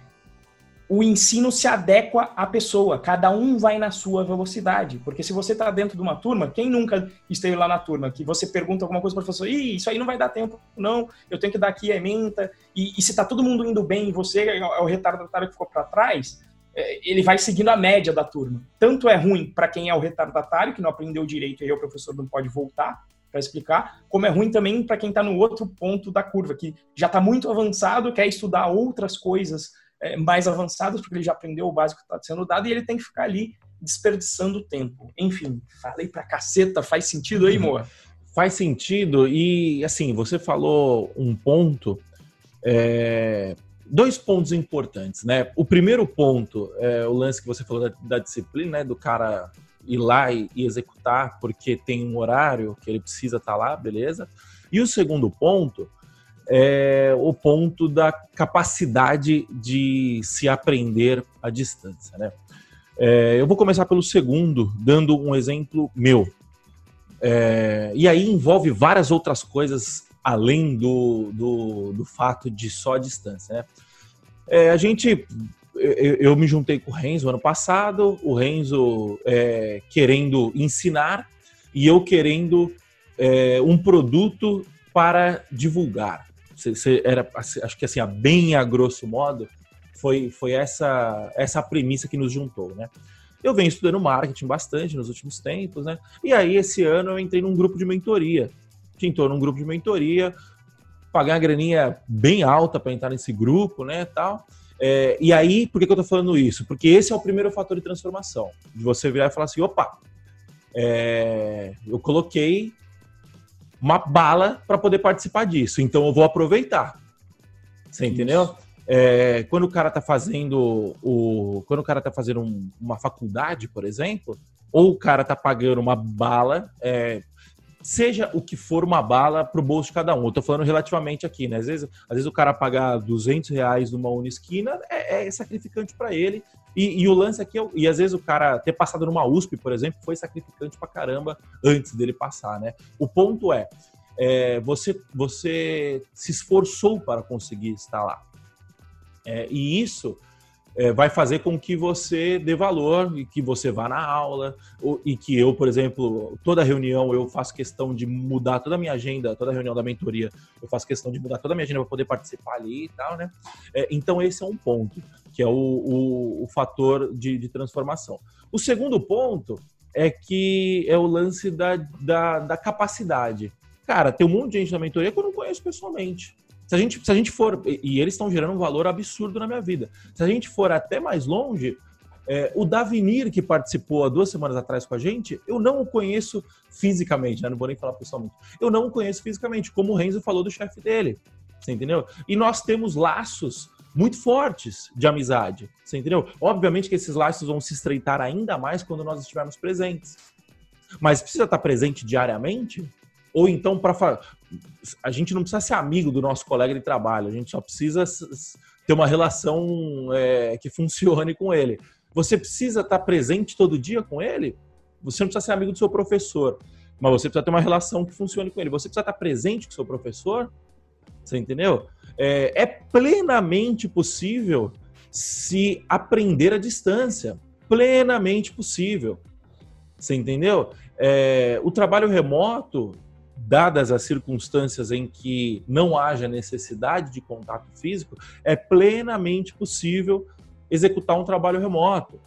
o ensino se adequa à pessoa, cada um vai na sua velocidade. Porque se você está dentro de uma turma, quem nunca esteve lá na turma, que você pergunta alguma coisa para o professor, Ih, isso aí não vai dar tempo, não, eu tenho que dar aqui a ementa, e, e se está todo mundo indo bem e você é o retardatário que ficou para trás, é, ele vai seguindo a média da turma. Tanto é ruim para quem é o retardatário, que não aprendeu direito e aí o professor não pode voltar para explicar, como é ruim também para quem está no outro ponto da curva, que já está muito avançado, quer estudar outras coisas é, mais avançados, porque ele já aprendeu o básico que está sendo dado e ele tem que ficar ali desperdiçando tempo. Enfim, falei pra caceta, faz sentido aí, Moa? Faz sentido e, assim, você falou um ponto, é, dois pontos importantes, né? O primeiro ponto é o lance que você falou da, da disciplina, né? Do cara ir lá e, e, executar porque tem um horário que ele precisa estar tá lá, beleza? E o segundo ponto é o ponto da capacidade de se aprender à distância. Né? É, eu vou começar pelo segundo, dando um exemplo meu. É, e aí envolve várias outras coisas além do, do, do fato de só a distância. Né? É, a gente. Eu, eu, me juntei com o Renzo ano passado, o Renzo é, querendo ensinar e eu querendo é, um produto para divulgar. Você, era, acho que assim, a bem a grosso modo, foi, foi essa, essa premissa que nos juntou, né? Eu venho estudando marketing bastante nos últimos tempos, né? E aí, esse ano, eu entrei num grupo de mentoria. Entrou num grupo de mentoria, paguei uma graninha bem alta para entrar nesse grupo, né, tal. É, e aí, por que, que eu tô falando isso? Porque esse é o primeiro fator de transformação. De você virar e falar assim, opa, é, eu coloquei uma bala para poder participar disso. Então eu vou aproveitar. Você entendeu? É, quando o cara tá fazendo o, quando o cara tá fazendo um, uma faculdade, por exemplo, ou o cara tá pagando uma bala, é, seja o que for uma bala pro bolso de cada um. Eu tô falando relativamente aqui, né? Às vezes, às vezes o cara pagar 200 reais numa Unisquina é, é sacrificante para ele e, e, o lance aqui, é, e às vezes o cara ter passado numa USP, por exemplo, foi sacrificante pra caramba antes dele passar, né? O ponto é, é você, você se esforçou para conseguir estar lá. É, e isso é, vai fazer com que você dê valor e que você vá na aula ou, e que eu, por exemplo, toda reunião eu faço questão de mudar toda a minha agenda, toda reunião da mentoria, eu faço questão de mudar toda a minha agenda para poder participar ali e tal, né? É, então esse é um ponto, que é o, o, o fator de, de transformação. O segundo ponto é que é o lance da, da, da capacidade. Cara, tem um monte de gente na mentoria que eu não conheço pessoalmente. Se a gente, se a gente for, e eles estão gerando um valor absurdo na minha vida. Se a gente for até mais longe, é, o Davinir, que participou há duas semanas atrás com a gente, eu não o conheço fisicamente, né? não vou nem falar pessoalmente. Eu não o conheço fisicamente, como o Renzo falou do chefe dele. Você entendeu? E nós temos laços muito fortes de amizade. Você entendeu? Obviamente que esses laços vão se estreitar ainda mais quando nós estivermos presentes. Mas precisa estar presente diariamente? Ou então, para a gente não precisa ser amigo do nosso colega de trabalho, a gente só precisa ter uma relação é, que funcione com ele. Você precisa estar presente todo dia com ele? Você não precisa ser amigo do seu professor, mas você precisa ter uma relação que funcione com ele. Você precisa estar presente com o seu professor? Você entendeu? É, é plenamente possível se aprender à distância. Plenamente possível. Você entendeu? é, o trabalho remoto, dadas as circunstâncias em que não haja necessidade de contato físico, é plenamente possível executar um trabalho remoto.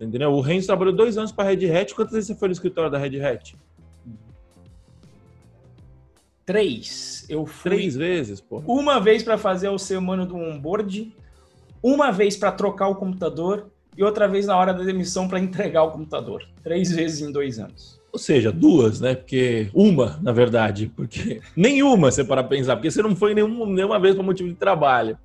Entendeu? O Renzo trabalhou dois anos para a Red Hat. Quantas vezes você foi no escritório da Red Hat? Três. Eu fui. Três vezes, pô. Uma vez para fazer o semana do onboard, uma vez para trocar o computador e outra vez na hora da demissão para entregar o computador. Três vezes em dois anos. Ou seja, duas, né? Porque uma, na verdade, porque *laughs* nenhuma você para pensar, porque você não foi nenhuma, nenhuma vez por motivo de trabalho.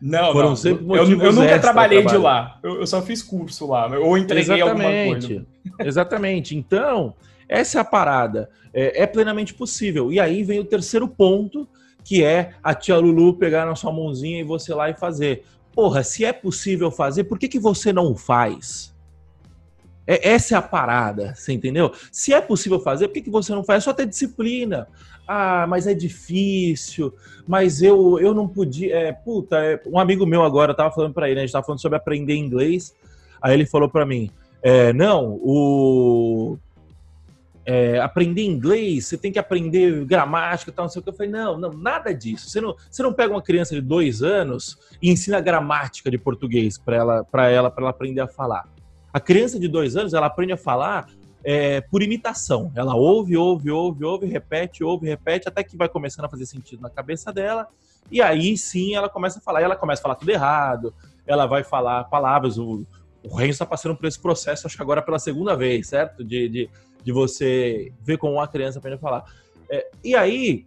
Não, Foram não. sempre eu, eu nunca trabalhei de lá. Eu, eu, só fiz curso lá, ou entreguei Exatamente. alguma coisa. Exatamente. Então, essa é a parada. É, é, plenamente possível. E aí vem o terceiro ponto, que é a tia Lulu pegar na sua mãozinha e você lá e fazer. Porra, se é possível fazer, por que, que você não faz? É, essa é a parada, você entendeu? Se é possível fazer, por que, que você não faz? É só ter disciplina. Ah, mas é difícil, mas eu, eu não podia. É, puta, é, um amigo meu agora tava falando para ele, né, a gente tava falando sobre aprender inglês. Aí ele falou para mim: é, não, o. É, aprender inglês, você tem que aprender gramática tal, não sei o que. Eu falei, não, não, nada disso. Você não, você não pega uma criança de dois anos e ensina gramática de português para ela, para ela, ela aprender a falar. A criança de dois anos, ela aprende a falar é, por imitação. Ela ouve, ouve, ouve, ouve, repete, ouve, repete, até que vai começando a fazer sentido na cabeça dela. E aí sim ela começa a falar. E ela começa a falar tudo errado, ela vai falar palavras. O, o Renzo está passando por esse processo, acho que agora pela segunda vez, certo? De, de, de você ver como uma criança aprende a falar. É, e aí,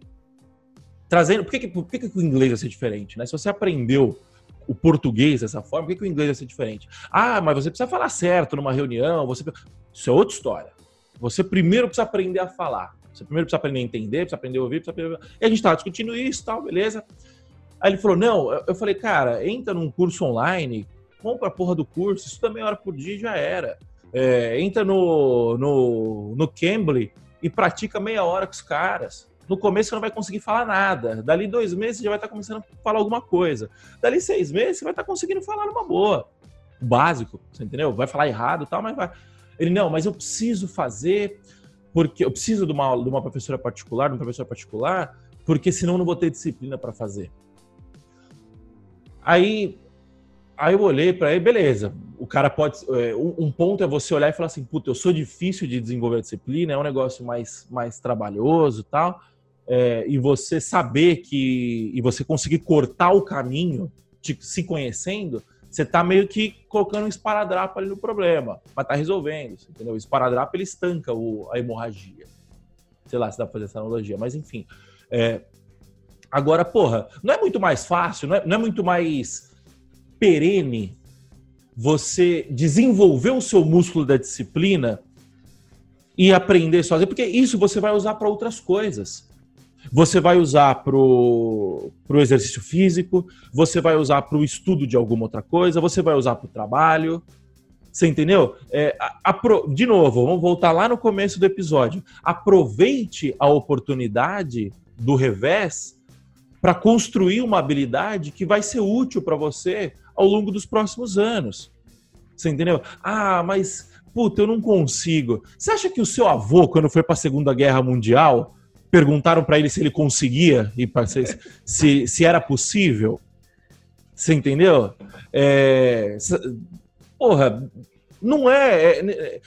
trazendo. Por que, por que, que o inglês vai ser diferente? Né? Se você aprendeu o português dessa forma, por que, que o inglês vai ser diferente? Ah, mas você precisa falar certo numa reunião, você. Isso é outra história. Você primeiro precisa aprender a falar. Você primeiro precisa aprender a entender, precisa aprender a ouvir, precisa aprender... E a gente estava discutindo isso tal, beleza. Aí ele falou, não, eu falei, cara, entra num curso online, compra a porra do curso, isso também hora por dia já era. É, entra no, no, no Cambly e pratica meia hora com os caras. No começo você não vai conseguir falar nada. Dali dois meses você já vai estar começando a falar alguma coisa. Dali seis meses você vai estar conseguindo falar numa boa. O básico, você entendeu? Vai falar errado tal, mas vai. Ele, não, mas eu preciso fazer, porque eu preciso de uma, de uma professora particular, de um professor particular, porque senão eu não vou ter disciplina para fazer. Aí, aí eu olhei para ele, beleza. O cara pode. É, um ponto é você olhar e falar assim: puta, eu sou difícil de desenvolver a disciplina, é um negócio mais, mais trabalhoso tal. É, e você saber que. e você conseguir cortar o caminho, de, se conhecendo, você está meio que colocando um esparadrapo ali no problema, mas tá resolvendo, entendeu? O esparadrapo ele estanca o, a hemorragia. Sei lá se dá pra fazer essa analogia, mas enfim. É... Agora, porra, não é muito mais fácil, não é, não é muito mais perene você desenvolver o seu músculo da disciplina e aprender sozinho, porque isso você vai usar para outras coisas. Você vai usar para o exercício físico, você vai usar para o estudo de alguma outra coisa, você vai usar para o trabalho. Você entendeu? É, apro... De novo, vamos voltar lá no começo do episódio. Aproveite a oportunidade do revés para construir uma habilidade que vai ser útil para você ao longo dos próximos anos. Você entendeu? Ah, mas puta, eu não consigo. Você acha que o seu avô, quando foi para a Segunda Guerra Mundial, perguntaram para ele se ele conseguia e se, se, era possível. Você entendeu? É, porra, não é. é, é,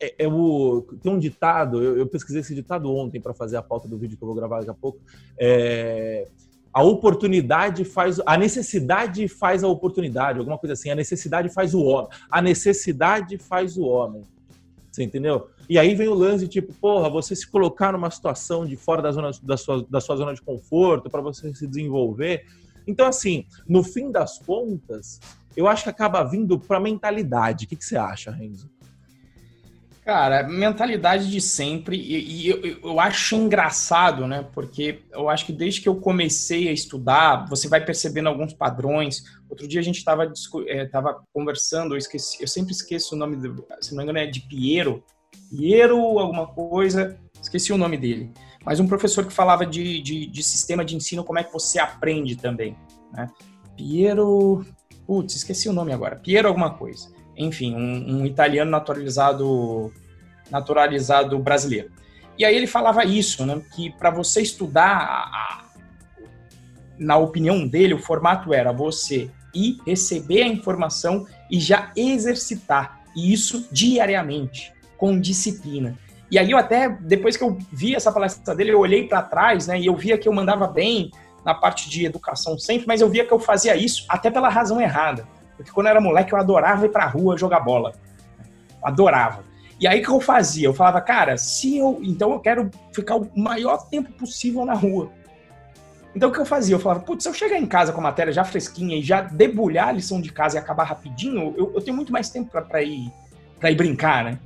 é, é o, tem um ditado, eu, eu, pesquisei esse ditado ontem para fazer a pauta do vídeo que eu vou gravar daqui a pouco. É, a oportunidade faz. A necessidade faz a oportunidade, alguma coisa assim. A necessidade faz o homem. A necessidade faz o homem. Você entendeu? E aí vem o lance, tipo, porra, você se colocar numa situação de fora da, zona, da, sua, da sua zona de conforto para você se desenvolver. Então, assim, no fim das contas, eu acho que acaba vindo para mentalidade. O que, que você acha, Renzo? Cara, mentalidade de sempre, e, e eu, eu, acho engraçado, né? Porque eu acho que desde que eu comecei a estudar, você vai percebendo alguns padrões. Outro dia a gente estava é, tava conversando, eu, esqueci, eu sempre esqueço o nome, do, se não me engano, é de Piero, Piero alguma coisa, esqueci o nome dele. Mas um professor que falava de, de, de sistema de ensino, como é que você aprende também. Né? Piero. Putz, esqueci o nome agora. Piero alguma coisa. Enfim, um, um italiano naturalizado naturalizado brasileiro. E aí ele falava isso, né, que para você estudar, a, a, na opinião dele, o formato era você ir receber a informação e já exercitar, e isso diariamente, com disciplina. E aí eu até, depois que eu vi essa palestra dele, eu olhei para trás, né, e eu via que eu mandava bem na parte de educação sempre, mas eu via que eu fazia isso até pela razão errada. Porque quando eu era moleque, eu adorava ir pra rua jogar bola. Adorava. E aí o que eu fazia? Eu falava, cara, se eu. Então eu quero ficar o maior tempo possível na rua. Então o que eu fazia? Eu falava, putz, se eu chegar em casa com a matéria já fresquinha e já debulhar a lição de casa e acabar rapidinho, eu, eu tenho muito mais tempo para ir, pra ir brincar, né?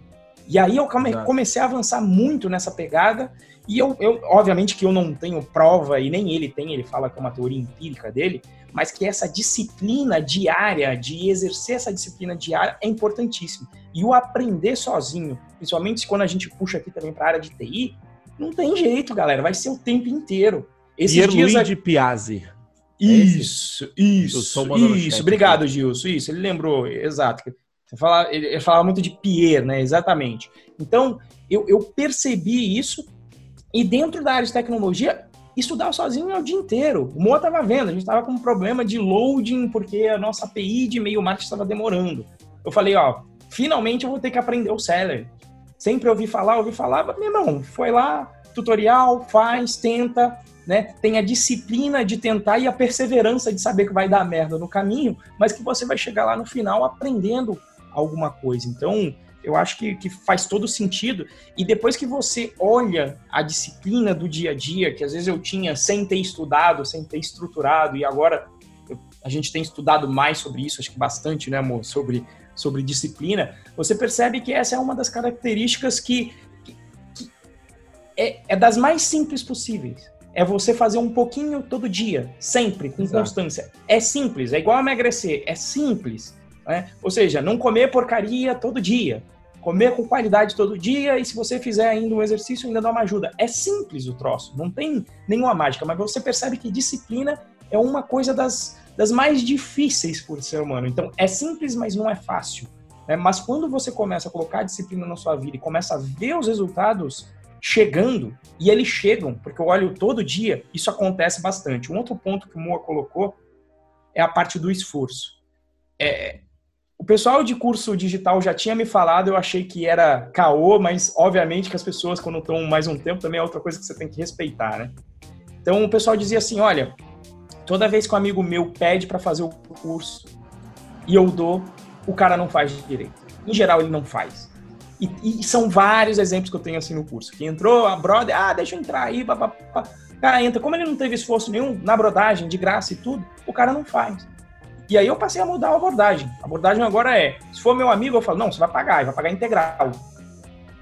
E aí eu come, comecei a avançar muito nessa pegada. E eu, eu, obviamente que eu não tenho prova, e nem ele tem, ele fala que é uma teoria empírica dele, mas que essa disciplina diária, de exercer essa disciplina diária, é importantíssimo. E o aprender sozinho, principalmente quando a gente puxa aqui também para a área de TI, não tem jeito, galera, vai ser o tempo inteiro. Esses dias... de Piazzi. É isso, é isso, isso. Obrigado, Gilson. Isso, ele lembrou, exato. Você fala, ele, falava muito de Pierre, né? Exatamente. Então, eu, eu percebi isso e dentro da área de tecnologia, estudar sozinho é o dia inteiro. O Moa estava vendo, a gente estava com um problema de loading porque a nossa API de e-mail marketing estava demorando. Eu falei, ó, finalmente eu vou ter que aprender o Seller. Sempre ouvi falar, ouvi falar, mas, meu irmão, foi lá, tutorial, faz, tenta, né? Tem a disciplina de tentar e a perseverança de saber que vai dar merda no caminho, mas que você vai chegar lá no final aprendendo alguma coisa. Então, eu acho que, que faz todo sentido. E depois que você olha a disciplina do dia a dia, que às vezes eu tinha sem ter estudado, sem ter estruturado, e agora eu, a gente tem estudado mais sobre isso, acho que bastante, né, amor? Sobre, sobre disciplina, você percebe que essa é uma das características que, que, que é, é das mais simples possíveis é você fazer um pouquinho todo dia, sempre, com Exato. constância. É simples, é igual emagrecer, é simples. Né? Ou seja, não comer porcaria todo dia comer com qualidade todo dia e se você fizer ainda um exercício, ainda dá uma ajuda. É simples o troço, não tem nenhuma mágica, mas você percebe que disciplina é uma coisa das, das mais difíceis por ser humano. Então, é simples, mas não é fácil. Né? Mas quando você começa a colocar disciplina na sua vida e começa a ver os resultados chegando, e eles chegam, porque eu olho todo dia, isso acontece bastante. Um outro ponto que o Moa colocou é a parte do esforço. É, o pessoal de curso digital já tinha me falado, eu achei que era caô, mas obviamente que as pessoas, quando estão mais um tempo, também é outra coisa que você tem que respeitar, né? Então o pessoal dizia assim: olha, toda vez que um amigo meu pede para fazer o curso e eu dou, o cara não faz direito. Em geral, ele não faz. E, e são vários exemplos que eu tenho assim no curso. Que entrou, a brother, ah, deixa eu entrar aí, papapá. Cara, entra. Como ele não teve esforço nenhum na brodagem, de graça e tudo, o cara não faz. E aí eu passei a mudar a abordagem. A abordagem agora é, se for meu amigo, eu falo, não, você vai pagar, vai pagar integral.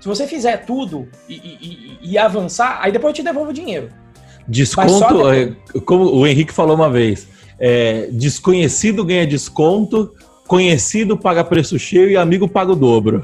Se você fizer tudo e, e, e avançar, aí depois eu te devolvo o dinheiro. Desconto, é, como o Henrique falou uma vez, é, desconhecido ganha desconto, conhecido paga preço cheio e amigo paga o dobro.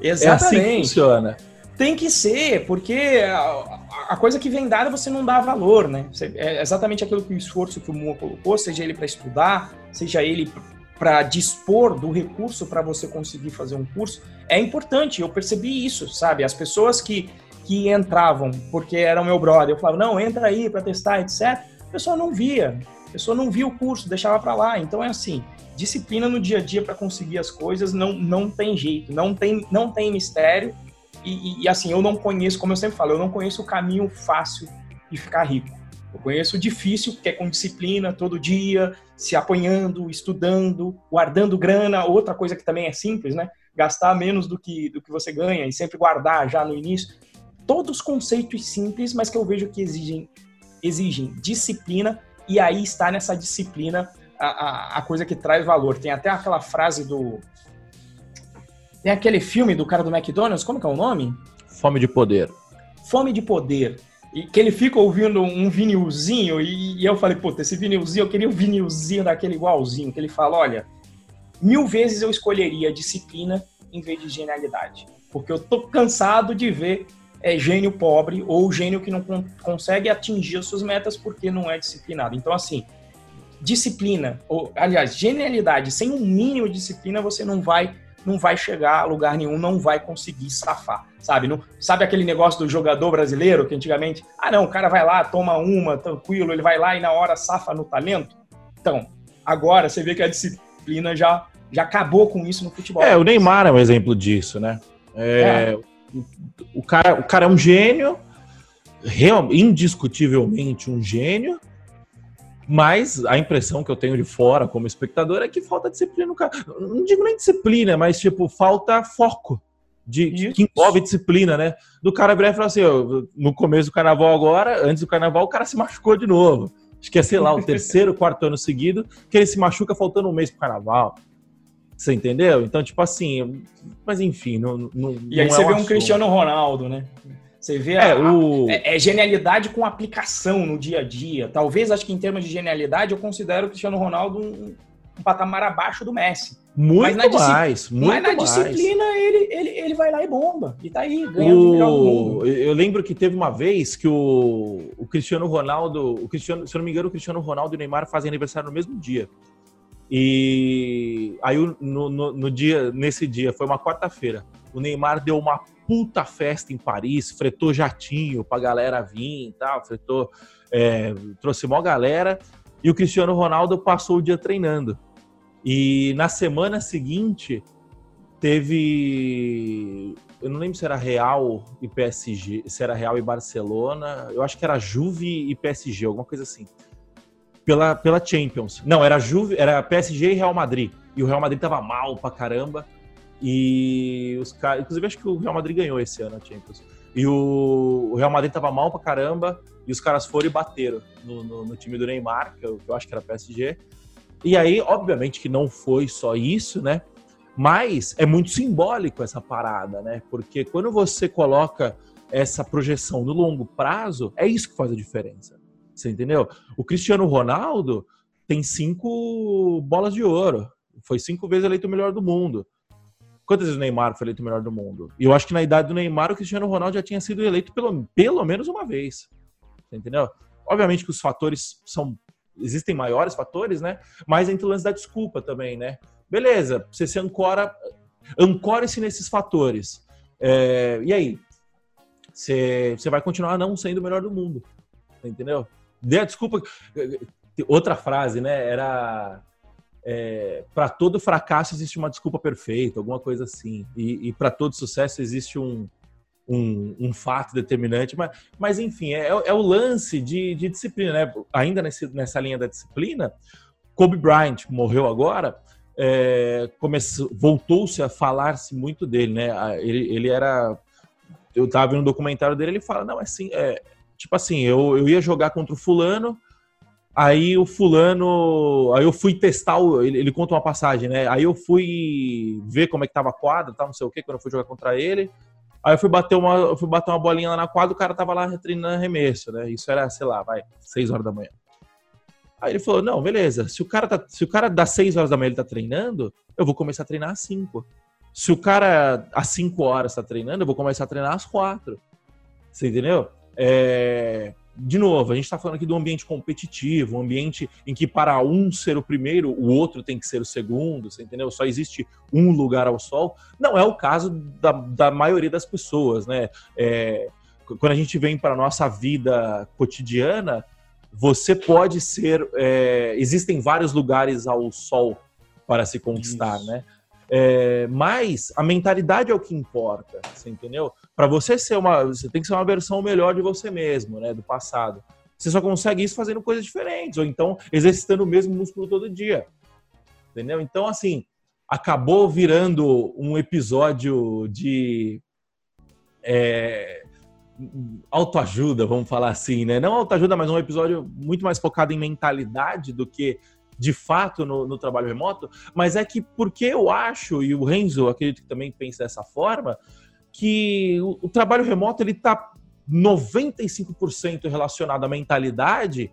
Exatamente. É assim que funciona. Tem que ser, porque a, a coisa que vem dada você não dá valor, né? É exatamente aquilo que o esforço que o Mua colocou, seja ele para estudar, seja ele para dispor do recurso para você conseguir fazer um curso, é importante. Eu percebi isso, sabe? As pessoas que, que entravam porque era o meu brother, eu falava, não, entra aí para testar, etc. A pessoa não via, a pessoa não via o curso, deixava para lá. Então é assim, disciplina no dia a dia para conseguir as coisas não, não tem jeito, não tem, não tem mistério. E, e, assim, eu não conheço, como eu sempre falo, eu não conheço o caminho fácil de ficar rico. Eu conheço o difícil, que é com disciplina, todo dia, se apanhando, estudando, guardando grana. Outra coisa que também é simples, né? Gastar menos do que, do que você ganha e sempre guardar já no início. Todos conceitos simples, mas que eu vejo que exigem, exigem disciplina, e aí está nessa disciplina a, a, a coisa que traz valor. Tem até aquela frase do, tem aquele filme do cara do McDonald's, como que é o nome? Fome de Poder. Fome de Poder. E que ele fica ouvindo um vinilzinho, e, e eu falei, puta, esse vinilzinho, eu queria um vinilzinho daquele igualzinho, que ele fala, olha, mil vezes eu escolheria disciplina em vez de genialidade. Porque eu tô cansado de ver é, gênio pobre ou gênio que não con consegue atingir as suas metas porque não é disciplinado. Então, assim, disciplina, ou aliás, genialidade, sem um mínimo de disciplina, você não vai não vai chegar a lugar nenhum, não vai conseguir safar, sabe? Não, sabe aquele negócio do jogador brasileiro que antigamente, ah não, o cara vai lá, toma uma, tranquilo, ele vai lá e na hora safa no talento? Então, agora você vê que a disciplina já, já acabou com isso no futebol. É, o Neymar é um exemplo disso, né? É, é. O, o, cara, o cara é um gênio, real, indiscutivelmente um gênio, mas a impressão que eu tenho de fora, como espectador, é que falta disciplina no cara. Não digo nem disciplina, mas tipo, falta foco. De, que envolve disciplina, né? Do cara breve falar assim: ó, no começo do carnaval agora, antes do carnaval, o cara se machucou de novo. Acho que é, sei lá, o *laughs* terceiro, quarto ano seguido, que ele se machuca faltando um mês pro carnaval. Você entendeu? Então, tipo assim, mas enfim, não. não e aí não você é vê um Cristiano Ronaldo, né? Você vê é, a, o... é, é, genialidade com aplicação no dia a dia. Talvez, acho que em termos de genialidade, eu considero o Cristiano Ronaldo um, um patamar abaixo do Messi. Muito mas mais, muito Mas na mais. disciplina ele, ele, ele vai lá e bomba. E tá aí, ganhando o... melhor do mundo. Eu lembro que teve uma vez que o, o Cristiano Ronaldo, o Cristiano, se eu não me engano, o Cristiano Ronaldo e o Neymar fazem aniversário no mesmo dia. E aí no, no, no dia, nesse dia, foi uma quarta-feira, o Neymar deu uma puta festa em Paris, fretou jatinho pra galera vir e tal, fretou, é, trouxe mó galera, e o Cristiano Ronaldo passou o dia treinando. E na semana seguinte teve, eu não lembro se era Real e PSG, se era Real e Barcelona, eu acho que era Juve e PSG, alguma coisa assim. Pela, pela Champions. Não, era Juve, era PSG e Real Madrid. E o Real Madrid tava mal pra caramba. E os caras. Inclusive, acho que o Real Madrid ganhou esse ano a Champions. E o, Real Madrid tava mal pra caramba. E os caras foram e bateram no, no, no time do Neymar, que eu, que eu acho que era PSG. E aí, obviamente, que não foi só isso, né? Mas é muito simbólico essa parada, né? Porque quando você coloca essa projeção no longo prazo, é isso que faz a diferença. Você entendeu? O Cristiano Ronaldo tem cinco bolas de ouro. Foi cinco vezes eleito o melhor do mundo. Quantas vezes o Neymar foi eleito o melhor do mundo? E eu acho que na idade do Neymar, o Cristiano Ronaldo já tinha sido eleito pelo, pelo menos uma vez. Entendeu? Obviamente que os fatores são. Existem maiores fatores, né? Mas entre o da desculpa também, né? Beleza, você se ancora. Ancore-se nesses fatores. É, e aí? Você, você vai continuar não sendo o melhor do mundo. Entendeu? Dê a desculpa. Outra frase, né? Era é, para todo fracasso existe uma desculpa perfeita, alguma coisa assim. E, e para todo sucesso existe um, um, um, fato determinante. Mas, mas enfim, é, é o lance de, de disciplina. Né? Ainda nesse, nessa linha da disciplina, Kobe Bryant, morreu agora, é, voltou-se a falar-se muito dele. Né? Ele, ele era. Eu estava vendo um documentário dele, ele fala: não, é assim, é, tipo assim, eu, eu ia jogar contra o fulano Aí o fulano, aí eu fui testar, o, ele, ele, conta uma passagem, né? Aí eu fui ver como é que tava a quadra, tá, não sei o que, quando eu fui jogar contra ele. Aí eu fui bater uma, eu fui bater uma bolinha lá na quadra, o cara tava lá treinando arremesso, né? Isso era, sei lá, vai, 6 horas da manhã. Aí ele falou: "Não, beleza. Se o cara tá, se o cara das 6 horas da manhã ele tá treinando, eu vou começar a treinar às 5. Se o cara às 5 horas tá treinando, eu vou começar a treinar às 4. Você entendeu? É, de novo, a gente está falando aqui do ambiente competitivo, um ambiente em que para um ser o primeiro, o outro tem que ser o segundo, você entendeu? Só existe um lugar ao sol. Não é o caso da, da maioria das pessoas, né? É, quando a gente vem para a nossa vida cotidiana, você pode ser. É, existem vários lugares ao sol para se conquistar, Isso. né? É, mas a mentalidade é o que importa, você entendeu? Para você ser uma, você tem que ser uma versão melhor de você mesmo, né, do passado. Você só consegue isso fazendo coisas diferentes ou então exercitando o mesmo músculo todo dia, entendeu? Então assim acabou virando um episódio de é, autoajuda, vamos falar assim, né? Não autoajuda, mas um episódio muito mais focado em mentalidade do que de fato no, no, trabalho remoto, mas é que porque eu acho, e o Renzo acredito que também pensa dessa forma, que o, o trabalho remoto ele está 95% relacionado à mentalidade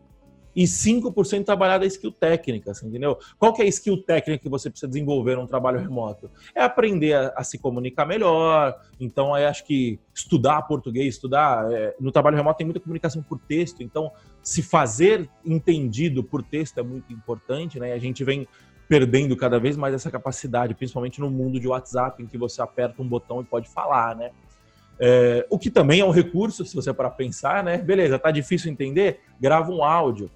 e 5% trabalhado a skill técnica, assim, entendeu? Qual que é a skill técnica que você precisa desenvolver num trabalho remoto? É aprender a, a se comunicar melhor, então aí acho que estudar português, estudar... É, no trabalho remoto tem muita comunicação por texto, então se fazer entendido por texto é muito importante, né? A gente vem perdendo cada vez mais essa capacidade, principalmente no mundo de WhatsApp, em que você aperta um botão e pode falar, né? É, o que também é um recurso, se você para pensar, né? Beleza, tá difícil entender? Grava um áudio,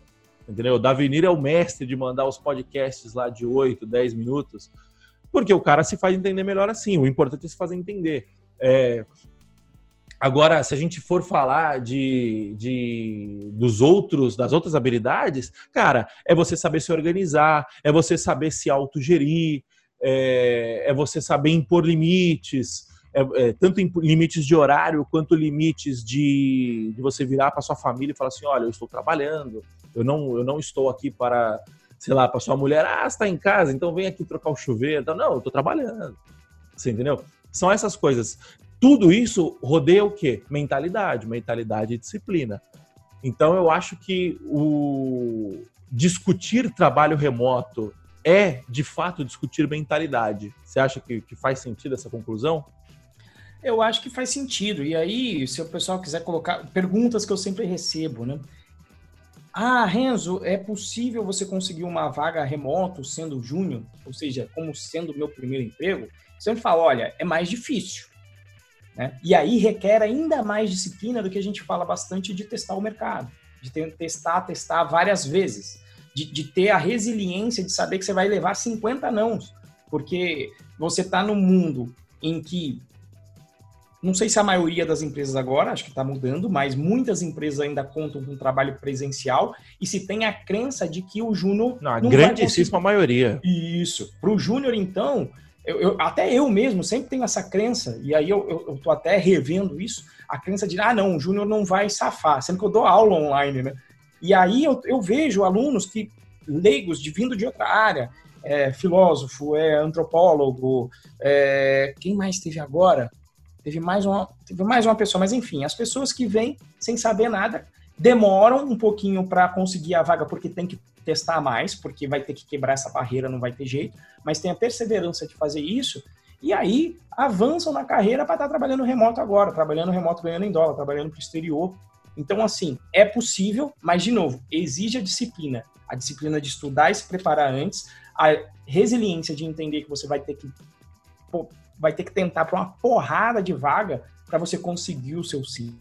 entendeu? O Davinir é o mestre de mandar os podcasts lá de 8, 10 minutos, porque o cara se faz entender melhor assim. O importante é se fazer entender. É, Agora, se a gente for falar de, de, dos outros, das outras habilidades, cara, é você saber se organizar, é você saber se autogerir, é, é você saber impor limites, é, é, tanto limites de horário quanto limites de, de você virar para sua família e falar assim, olha, eu estou trabalhando, eu não, eu não estou aqui para, sei lá, para sua mulher, ah, está em casa, então vem aqui trocar o chuveiro. Não, eu estou trabalhando. Você entendeu? São essas coisas. Tudo isso rodeia o quê? Mentalidade, mentalidade e disciplina. Então eu acho que o discutir trabalho remoto é, de fato, discutir mentalidade. Você acha que, que faz sentido essa conclusão? Eu acho que faz sentido. E aí, se o pessoal quiser colocar perguntas que eu sempre recebo, né? Ah, Renzo, é possível você conseguir uma vaga remoto sendo júnior? Ou seja, como sendo meu primeiro emprego? Sempre falo, olha, é mais difícil. Né? E aí requer ainda mais disciplina do que a gente fala bastante de testar o mercado, de testar, testar várias vezes, de, de ter a resiliência de saber que você vai levar 50 nãos, porque você está no mundo em que não sei se a maioria das empresas agora, acho que está mudando, mas muitas empresas ainda contam com trabalho presencial e se tem a crença de que o júnior. Não, a grandíssima maioria. Isso. Para o júnior, então, eu, eu, até eu mesmo sempre tenho essa crença, e aí eu, eu, eu tô até revendo isso, a crença de, ah, não, o Júnior não vai safar, sendo que eu dou aula online, né? E aí eu, eu vejo alunos que, leigos, de vindo de outra área, é, filósofo, é antropólogo, é, quem mais teve agora? Teve mais, uma, teve mais uma pessoa, mas enfim, as pessoas que vêm sem saber nada demoram um pouquinho para conseguir a vaga porque tem que testar mais, porque vai ter que quebrar essa barreira, não vai ter jeito, mas tem a perseverança de fazer isso, e aí avançam na carreira para estar tá trabalhando remoto agora, trabalhando remoto ganhando em dólar, trabalhando para o exterior. Então, assim, é possível, mas, de novo, exige a disciplina. A disciplina de estudar e se preparar antes, a resiliência de entender que você vai ter que vai ter que tentar para uma porrada de vaga para você conseguir o seu sim.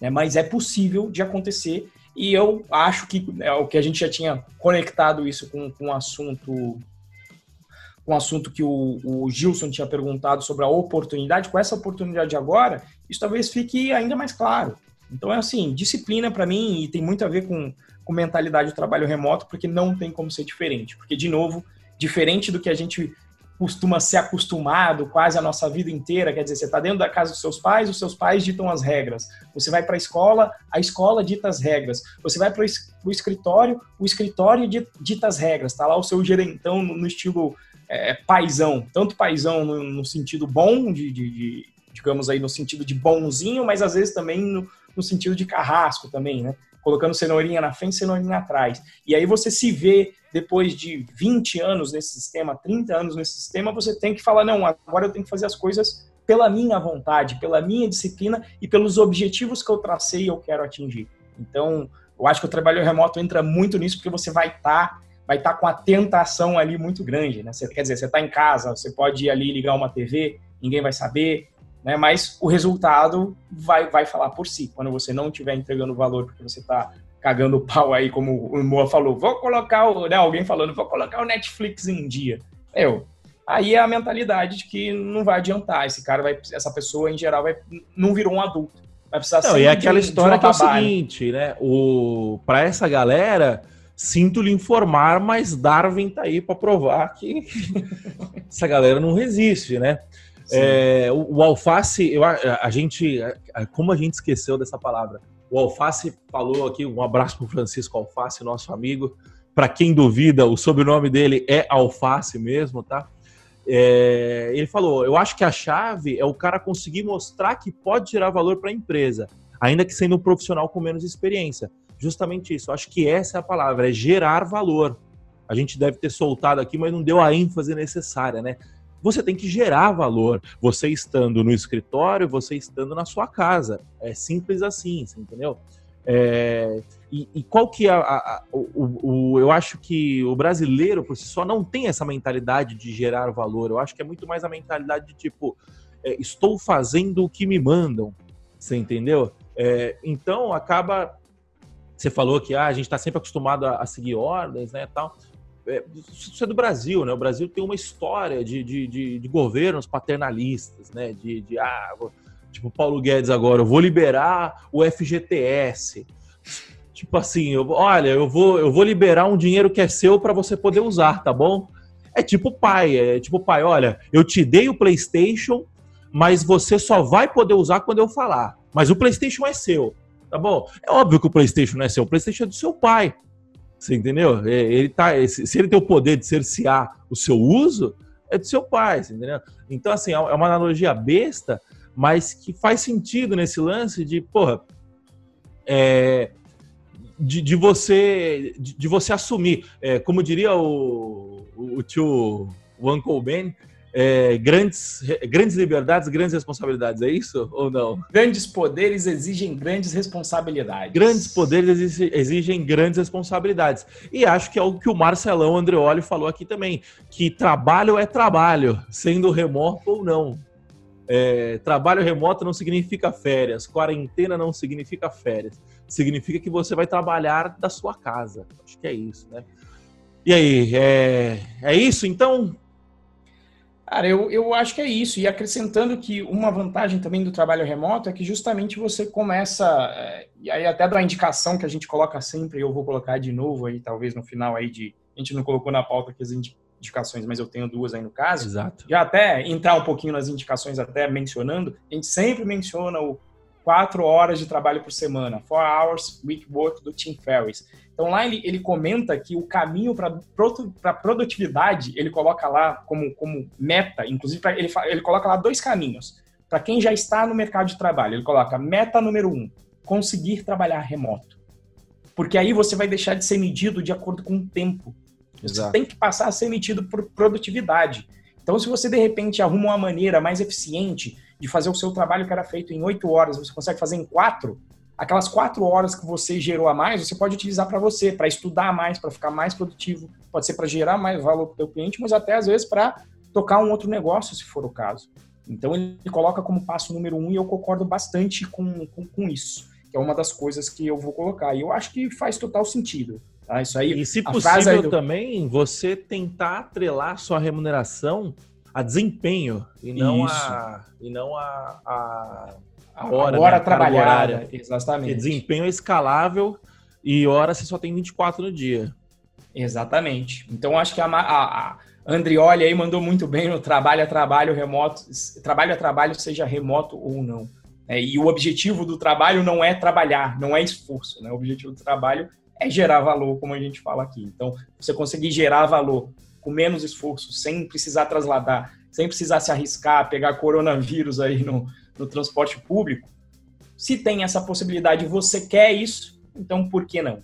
Né? Mas é possível de acontecer e eu acho que é o que a gente já tinha conectado isso com, com um assunto com um assunto que o, o Gilson tinha perguntado sobre a oportunidade, com essa oportunidade agora, isso talvez fique ainda mais claro. Então é assim, disciplina para mim e tem muito a ver com, com mentalidade do trabalho remoto, porque não tem como ser diferente. Porque, de novo, diferente do que a gente costuma ser acostumado quase a nossa vida inteira, quer dizer, você está dentro da casa dos seus pais, os seus pais ditam as regras. Você vai para a escola, a escola dita as regras. Você vai para o escritório, o escritório dita as regras. Está lá o seu gerentão no, estilo é, paisão, tanto paisão no, no sentido bom, de, de, de, digamos aí, no sentido de bonzinho, mas às vezes também no, no sentido de carrasco também, né? Colocando cenourinha na frente, cenourinha atrás. E aí você se vê depois de 20 anos nesse sistema, 30 anos nesse sistema, você tem que falar: não, agora eu tenho que fazer as coisas pela minha vontade, pela minha disciplina e pelos objetivos que eu tracei e eu quero atingir. Então, eu acho que o trabalho remoto entra muito nisso, porque você vai estar. Tá, vai estar tá com a tentação ali muito grande, né? Quer dizer, você está em casa, você pode ir ali ligar uma TV, ninguém vai saber, né? Mas o resultado vai, vai falar por si. Quando você não estiver entregando valor porque você está cagando o pau aí, como o Moa falou, vou colocar o. Né, alguém falando, vou colocar o Netflix em um dia. Eu. Aí é a mentalidade de que não vai adiantar. Esse cara vai. Essa pessoa, em geral, vai, não virou um adulto. Vai precisar não, ser. E é aquela de, história de que é o seguinte, né? O, pra essa galera. Sinto lhe informar, mas Darwin tá aí para provar que *laughs* essa galera não resiste, né? É, o, o, alface, eu, a, a gente, como a gente esqueceu dessa palavra? O Alface falou aqui, um abraço para Francisco Alface, nosso amigo. Para quem duvida, o sobrenome dele é Alface mesmo, tá? É, ele falou: Eu acho que a chave é o cara conseguir mostrar que pode gerar valor para a empresa, ainda que sendo um profissional com menos experiência. Justamente isso. Eu acho que essa é a palavra, é gerar valor. A gente deve ter soltado aqui, mas não deu a ênfase necessária, né? Você tem que gerar valor. Você estando no escritório, você estando na sua casa. É simples assim, entendeu? É, e, e, qual que é a, a, o, o, Eu acho que o brasileiro, por si só, não tem essa mentalidade de gerar valor. Eu acho que é muito mais a mentalidade de tipo, é, estou fazendo o que me mandam. Você entendeu? É, então acaba. Você falou que ah, a gente está sempre acostumado a, a, seguir ordens, né? Tal. É, isso é do Brasil, né? O Brasil tem uma história de, de, de, de governos paternalistas, né? De, de ah, tipo Paulo Guedes agora, eu vou liberar o FGTS Tipo assim, eu, olha, eu vou, eu vou liberar um dinheiro que é seu para você poder usar, tá bom? É tipo pai, é tipo pai, olha, eu te dei o PlayStation, mas você só vai poder usar quando eu falar. Mas o PlayStation é seu, tá bom? É óbvio que o PlayStation não é seu, o PlayStation é do seu pai. Você entendeu? É, ele tá, se ele tem o poder de cercear o seu uso, é do seu pai, entendeu? Então, assim, é uma analogia besta, mas que faz sentido nesse lance de, porra, é, de, de você de, de, você assumir, é, como diria o, o, o tio o Uncle Ben, é, grandes, grandes liberdades, grandes responsabilidades, é isso ou não? Grandes poderes exigem grandes responsabilidades. Grandes poderes exigem grandes responsabilidades. E acho que é o que o Marcelão Andreoli falou aqui também, que trabalho é trabalho, sendo remoto ou não. É, trabalho remoto não significa férias, quarentena não significa férias significa que você vai trabalhar da sua casa. Acho que é isso, né? E aí, é, é isso então? Cara, eu, eu acho que é isso. E acrescentando que uma vantagem também do trabalho remoto é que justamente você começa. É, e aí até da indicação que a gente coloca sempre, eu vou colocar de novo aí, talvez no final aí de. A gente não colocou na pauta aqui as indicações, mas eu tenho duas aí no caso. Exato. Já até entrar um pouquinho nas indicações, até mencionando, a gente sempre menciona o quatro horas de trabalho por semana, four hours week work do Tim Ferriss. Então lá ele, ele comenta que o caminho para produtividade ele coloca lá como, como meta, inclusive pra, ele, ele coloca lá dois caminhos. Para quem já está no mercado de trabalho, ele coloca meta número um, conseguir trabalhar remoto. Porque aí você vai deixar de ser medido de acordo com o tempo. Exato. Você tem que passar a ser medido por produtividade. Então, se você de repente arruma uma maneira mais eficiente de fazer o seu trabalho que era feito em oito horas, você consegue fazer em quatro, aquelas quatro horas que você gerou a mais, você pode utilizar para você, para estudar mais, para ficar mais produtivo. Pode ser para gerar mais valor para o seu cliente, mas até às vezes para tocar um outro negócio, se for o caso. Então ele coloca como passo número um e eu concordo bastante com, com, com isso, que é uma das coisas que eu vou colocar. E eu acho que faz total sentido. Tá? Isso aí, e se possível do... também, você tentar atrelar sua remuneração a desempenho e não a e não a, a, a hora, a hora né? trabalhada. Exatamente. Porque desempenho é escalável e hora você só tem 24 no dia. Exatamente. Então acho que a, a, a Andrioli aí mandou muito bem no trabalho a trabalho remoto, trabalho a trabalho seja remoto ou não. É, e o objetivo do trabalho não é trabalhar, não é esforço. Né? O objetivo do trabalho é gerar valor, como a gente fala aqui. Então, você conseguir gerar valor com menos esforço, sem precisar trasladar, sem precisar se arriscar, pegar coronavírus aí no, no transporte público, se tem essa possibilidade, você quer isso, então por que não?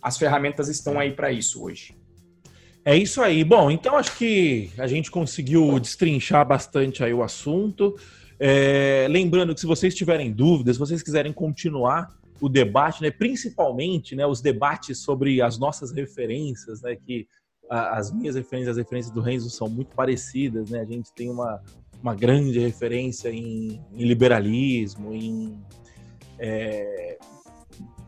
As ferramentas estão aí para isso hoje. É isso aí. Bom, então acho que a gente conseguiu destrinchar bastante aí o assunto. É, lembrando que se vocês tiverem dúvidas, se vocês quiserem continuar o debate, né, principalmente né, os debates sobre as nossas referências, né, que as minhas referências, as referências do Renzo são muito parecidas, né? A gente tem uma, uma grande referência em, em liberalismo, em é,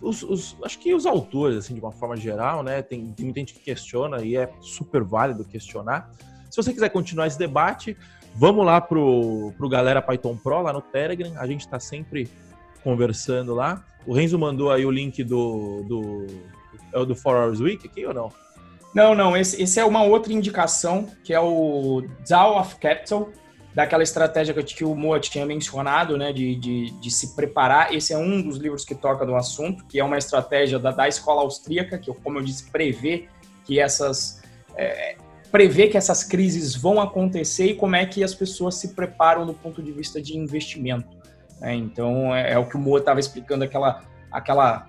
os, os, acho que os autores, assim, de uma forma geral, né? Tem, tem muita gente que questiona e é super válido questionar. Se você quiser continuar esse debate, vamos lá pro, pro Galera Python Pro lá no Telegram. A gente está sempre conversando lá. O Renzo mandou aí o link do, do, é o do 4 Hours Week aqui ou não? Não, não, esse, esse é uma outra indicação, que é o DAO of Capital, daquela estratégia que o Moa tinha mencionado, né, de, de, de, se preparar. Esse é um dos livros que toca no assunto, que é uma estratégia da, da escola austríaca, que, como eu disse, prevê que essas... É, prevê que essas crises vão acontecer e como é que as pessoas se preparam do ponto de vista de investimento. Né? Então, é, é, o que o Moa estava explicando, aquela, aquela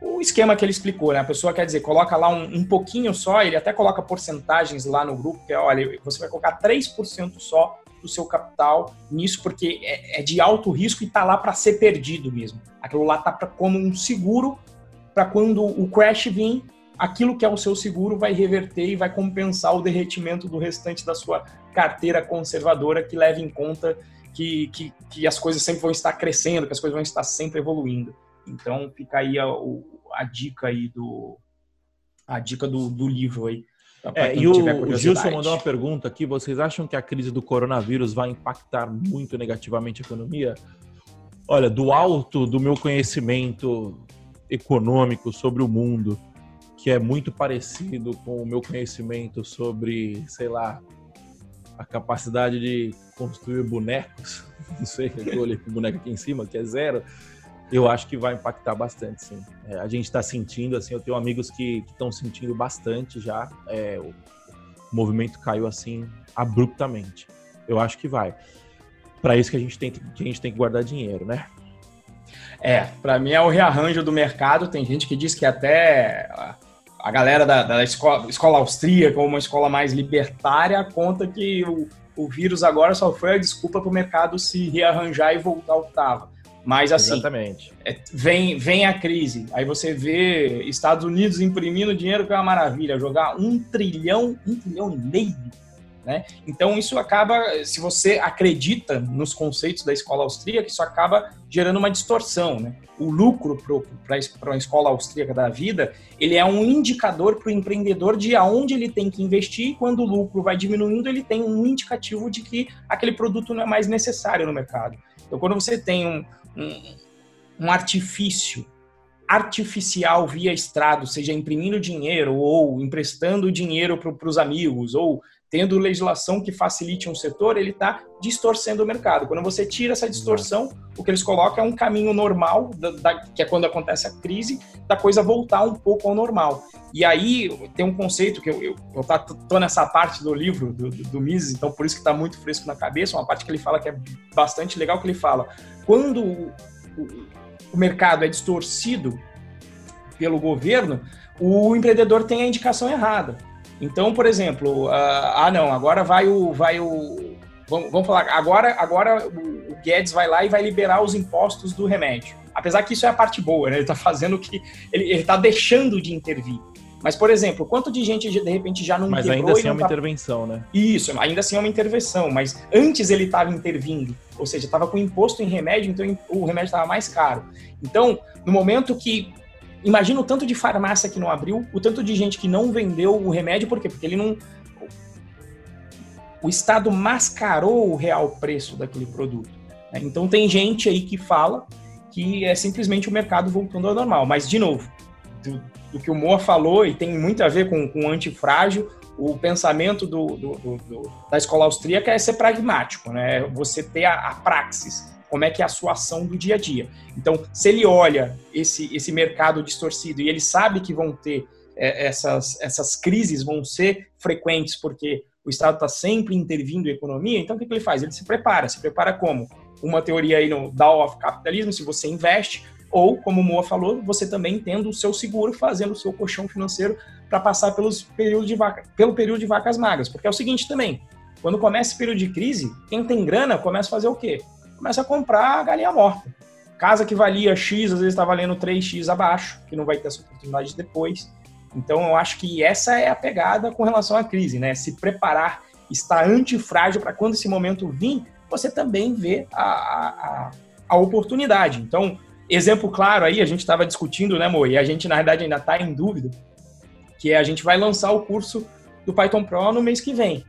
o esquema que ele explicou, né? A pessoa quer dizer, coloca lá um, um pouquinho só, ele até coloca porcentagens lá no grupo, que é, olha, você vai colocar 3% só do seu capital nisso, porque é, é de alto risco e está lá para ser perdido mesmo. Aquilo lá está como um seguro para quando o crash vir, aquilo que é o seu seguro vai reverter e vai compensar o derretimento do restante da sua carteira conservadora que leva em conta que, que, que as coisas sempre vão estar crescendo, que as coisas vão estar sempre evoluindo. Então fica aí a, a dica aí do a dica do, do livro aí. É, e o, o Gilson mandou uma pergunta aqui: vocês acham que a crise do coronavírus vai impactar muito negativamente a economia? Olha, do alto do meu conhecimento econômico sobre o mundo, que é muito parecido com o meu conhecimento sobre, sei lá, a capacidade de construir bonecos, *laughs* não sei, eu olhei o boneco aqui em cima, que é zero, eu acho que vai impactar bastante, sim. É, a gente está sentindo, assim, eu tenho amigos que estão sentindo bastante já. É, o, movimento caiu assim abruptamente. Eu acho que vai. Para isso que a gente tem que a gente tem que guardar dinheiro, né? É, para mim é o rearranjo do mercado. Tem gente que diz que até a galera da, da escola, escola austríaca, uma escola mais libertária, conta que o, o vírus agora só foi a desculpa para o mercado se rearranjar e voltar ao que estava. Mas assim, Exatamente. É, vem, vem a crise. Aí você vê Estados Unidos imprimindo dinheiro, que é uma maravilha, jogar um trilhão, um trilhão e meio. Né? Então isso acaba, se você acredita nos conceitos da escola austríaca, isso acaba gerando uma distorção. Né? O lucro para a escola austríaca da vida, ele é um indicador para o empreendedor de aonde ele tem que investir. E quando o lucro vai diminuindo, ele tem um indicativo de que aquele produto não é mais necessário no mercado. Então, quando você tem um, um, um artifício artificial via estrado, seja imprimindo dinheiro ou emprestando dinheiro para os amigos ou tendo legislação que facilite um setor, ele está distorcendo o mercado. Quando você tira essa distorção, o que eles colocam é um caminho normal, da, da, que é quando acontece a crise, da coisa voltar um pouco ao normal. E aí tem um conceito que eu, eu tá, tô nessa parte do livro do, do, do Mises, então por isso que está muito fresco na cabeça, uma parte que ele fala que é bastante legal, que ele fala, quando o, o mercado é distorcido pelo governo, o empreendedor tem a indicação errada. Então, por exemplo, uh, ah não, agora vai o, vai o, vamos, vamos falar, agora, agora o, Guedes vai lá e vai liberar os impostos do remédio. Apesar que isso é a parte boa, né? Ele está fazendo que ele está deixando de intervir. Mas, por exemplo, quanto de gente de repente já não Mas ainda assim é uma tá... intervenção, né? Isso, ainda assim é uma intervenção. Mas antes ele estava intervindo, ou seja, estava com imposto em remédio, então o remédio estava mais caro. Então, no momento que Imagina o tanto de farmácia que não abriu, o tanto de gente que não vendeu o remédio, por quê? Porque ele não. O Estado mascarou o real preço daquele produto. Né? Então tem gente aí que fala que é simplesmente o mercado voltando ao normal. Mas, de novo, do, do que o Moa falou, e tem muito a ver com, o antifrágil, o pensamento do, do, do, da escola austríaca é ser pragmático, né? Você ter a, a praxis como é que é a sua ação do dia a dia. Então, se ele olha esse, esse mercado distorcido e ele sabe que vão ter é, essas, essas crises, vão ser frequentes porque o Estado está sempre intervindo em economia, então o que, que ele faz? Ele se prepara. Se prepara como? Uma teoria aí no Dow of Capitalism, se você investe, ou, como o Moa falou, você também tendo o seu seguro, fazendo o seu colchão financeiro para passar pelos períodos de vaca, pelo período de vacas magras. Porque é o seguinte também, quando começa esse período de crise, quem tem grana começa a fazer o quê? Começa a comprar galinha morta. Casa que valia X, às vezes está valendo 3X abaixo, que não vai ter essa oportunidade depois. Então, eu acho que essa é a pegada com relação à crise, né? Se preparar, estar antifrágil para quando esse momento vir, você também vê a, a, a oportunidade. Então, exemplo claro aí, a gente estava discutindo, né, Mo? E a gente, na verdade, ainda está em dúvida, que é a gente vai lançar o curso do Python Pro no mês que vem.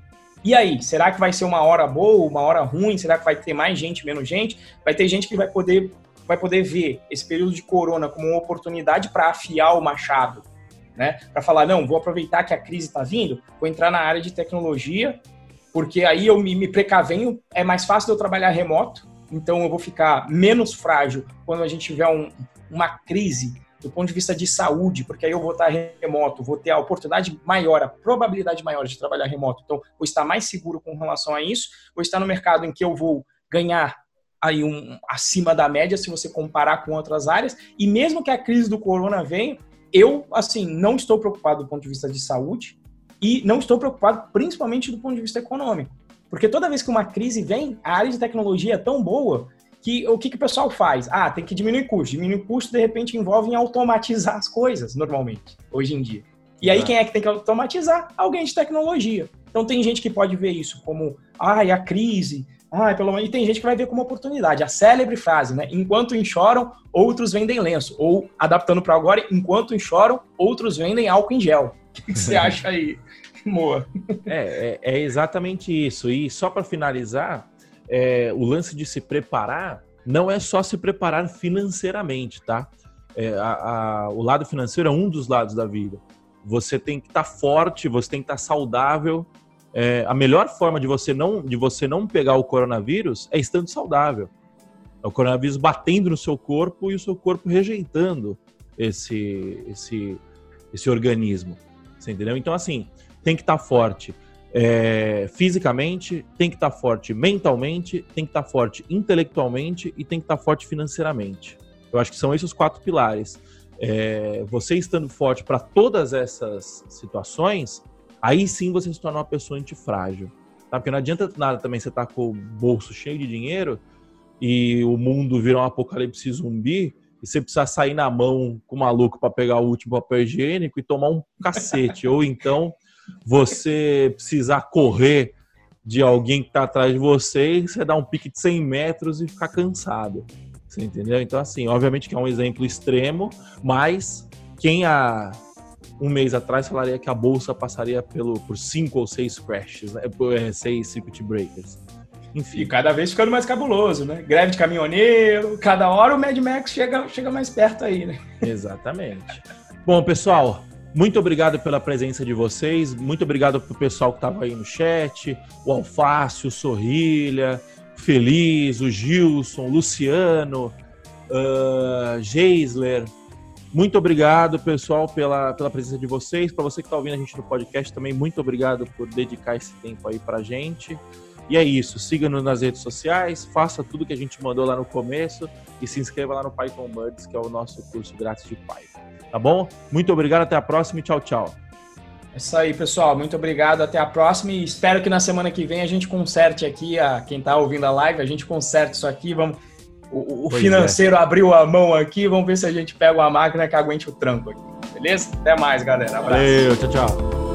E aí, será que vai ser uma hora boa, uma hora ruim? Será que vai ter mais gente, menos gente? Vai ter gente que vai poder, vai poder ver esse período de corona como uma oportunidade para afiar o machado, né? Para falar, não, vou aproveitar que a crise está vindo, vou entrar na área de tecnologia, porque aí eu me, me precavenho, é mais fácil eu trabalhar remoto, então eu vou ficar menos frágil quando a gente tiver um, uma crise do ponto de vista de saúde, porque aí eu vou estar remoto, vou ter a oportunidade maior, a probabilidade maior de trabalhar remoto. Então, vou estar mais seguro com relação a isso, vou estar no mercado em que eu vou ganhar aí um acima da média se você comparar com outras áreas, e mesmo que a crise do corona venha, eu assim, não estou preocupado do ponto de vista de saúde e não estou preocupado principalmente do ponto de vista econômico. Porque toda vez que uma crise vem, a área de tecnologia é tão boa que o que, que o pessoal faz? Ah, tem que diminuir custo. Diminuir custo, de repente, envolve em automatizar *laughs* as coisas, normalmente, hoje em dia. E aí, quem é que tem que automatizar? Alguém de tecnologia. Então, tem gente que pode ver isso como, ai, a crise, ai, pelo menos. E tem gente que vai ver como oportunidade. A célebre frase, né? Enquanto choram, outros vendem lenço. Ou, adaptando para agora, enquanto choram, outros vendem álcool em gel. O que, que você *laughs* acha aí, Moa? É, é, é exatamente isso. E só para finalizar, é, o lance de se preparar não é só se preparar financeiramente, tá? É, a, a, o lado financeiro é um dos lados da vida. Você tem que estar tá forte, você tem que estar tá saudável. É, a melhor forma de você não de você não pegar o coronavírus é estando saudável. É o coronavírus batendo no seu corpo e o seu corpo rejeitando esse esse esse organismo. Você entendeu? Então assim tem que estar tá forte é, fisicamente, tem que estar tá forte mentalmente, tem que estar tá forte intelectualmente e tem que estar tá forte financeiramente. Eu acho que são esses os quatro pilares. É, você estando forte para todas essas situações, aí sim você se torna uma pessoa antifrágil. Tá? Porque não adianta nada também você estar tá com o bolso cheio de dinheiro e o mundo virar um apocalipse zumbi e você precisar sair na mão com o maluco para pegar o último papel higiênico e tomar um cacete. *laughs* Ou então você precisar correr de alguém que está atrás de você e você dar um pique de 100 metros e ficar cansado. Você entendeu? Então, assim, obviamente que é um exemplo extremo, mas quem há um mês atrás falaria que a bolsa passaria pelo, por cinco ou seis crashes, né? por é, seis circuit breakers. Enfim. E cada vez ficando mais cabuloso, né? Greve de caminhoneiro, cada hora o Mad Max chega, chega mais perto aí, né? Exatamente. Bom, pessoal, muito obrigado pela presença de vocês, muito obrigado pro pessoal que estava aí no chat, o Alface, o Sorrilha, o Feliz, o Gilson, o Luciano, uh, Geisler. Muito obrigado, pessoal, pela, pela presença de vocês. Para você que está ouvindo a gente no podcast também, muito obrigado por dedicar esse tempo aí para gente. E é isso, siga-nos nas redes sociais, faça tudo que a gente mandou lá no começo e se inscreva lá no Python Buds, que é o nosso curso grátis de Python. Tá bom? Muito obrigado, até a próxima e tchau, tchau. É isso aí, pessoal. Muito obrigado. Até a próxima. E espero que na semana que vem a gente conserte aqui, a quem está ouvindo a live, a gente conserte isso aqui. Vamos. O, o é. financeiro é. abriu a mão aqui. Vamos ver se a gente pega uma máquina que aguente o tranco aqui. Beleza? Até mais, galera. Abraço. Valeu, tchau, tchau.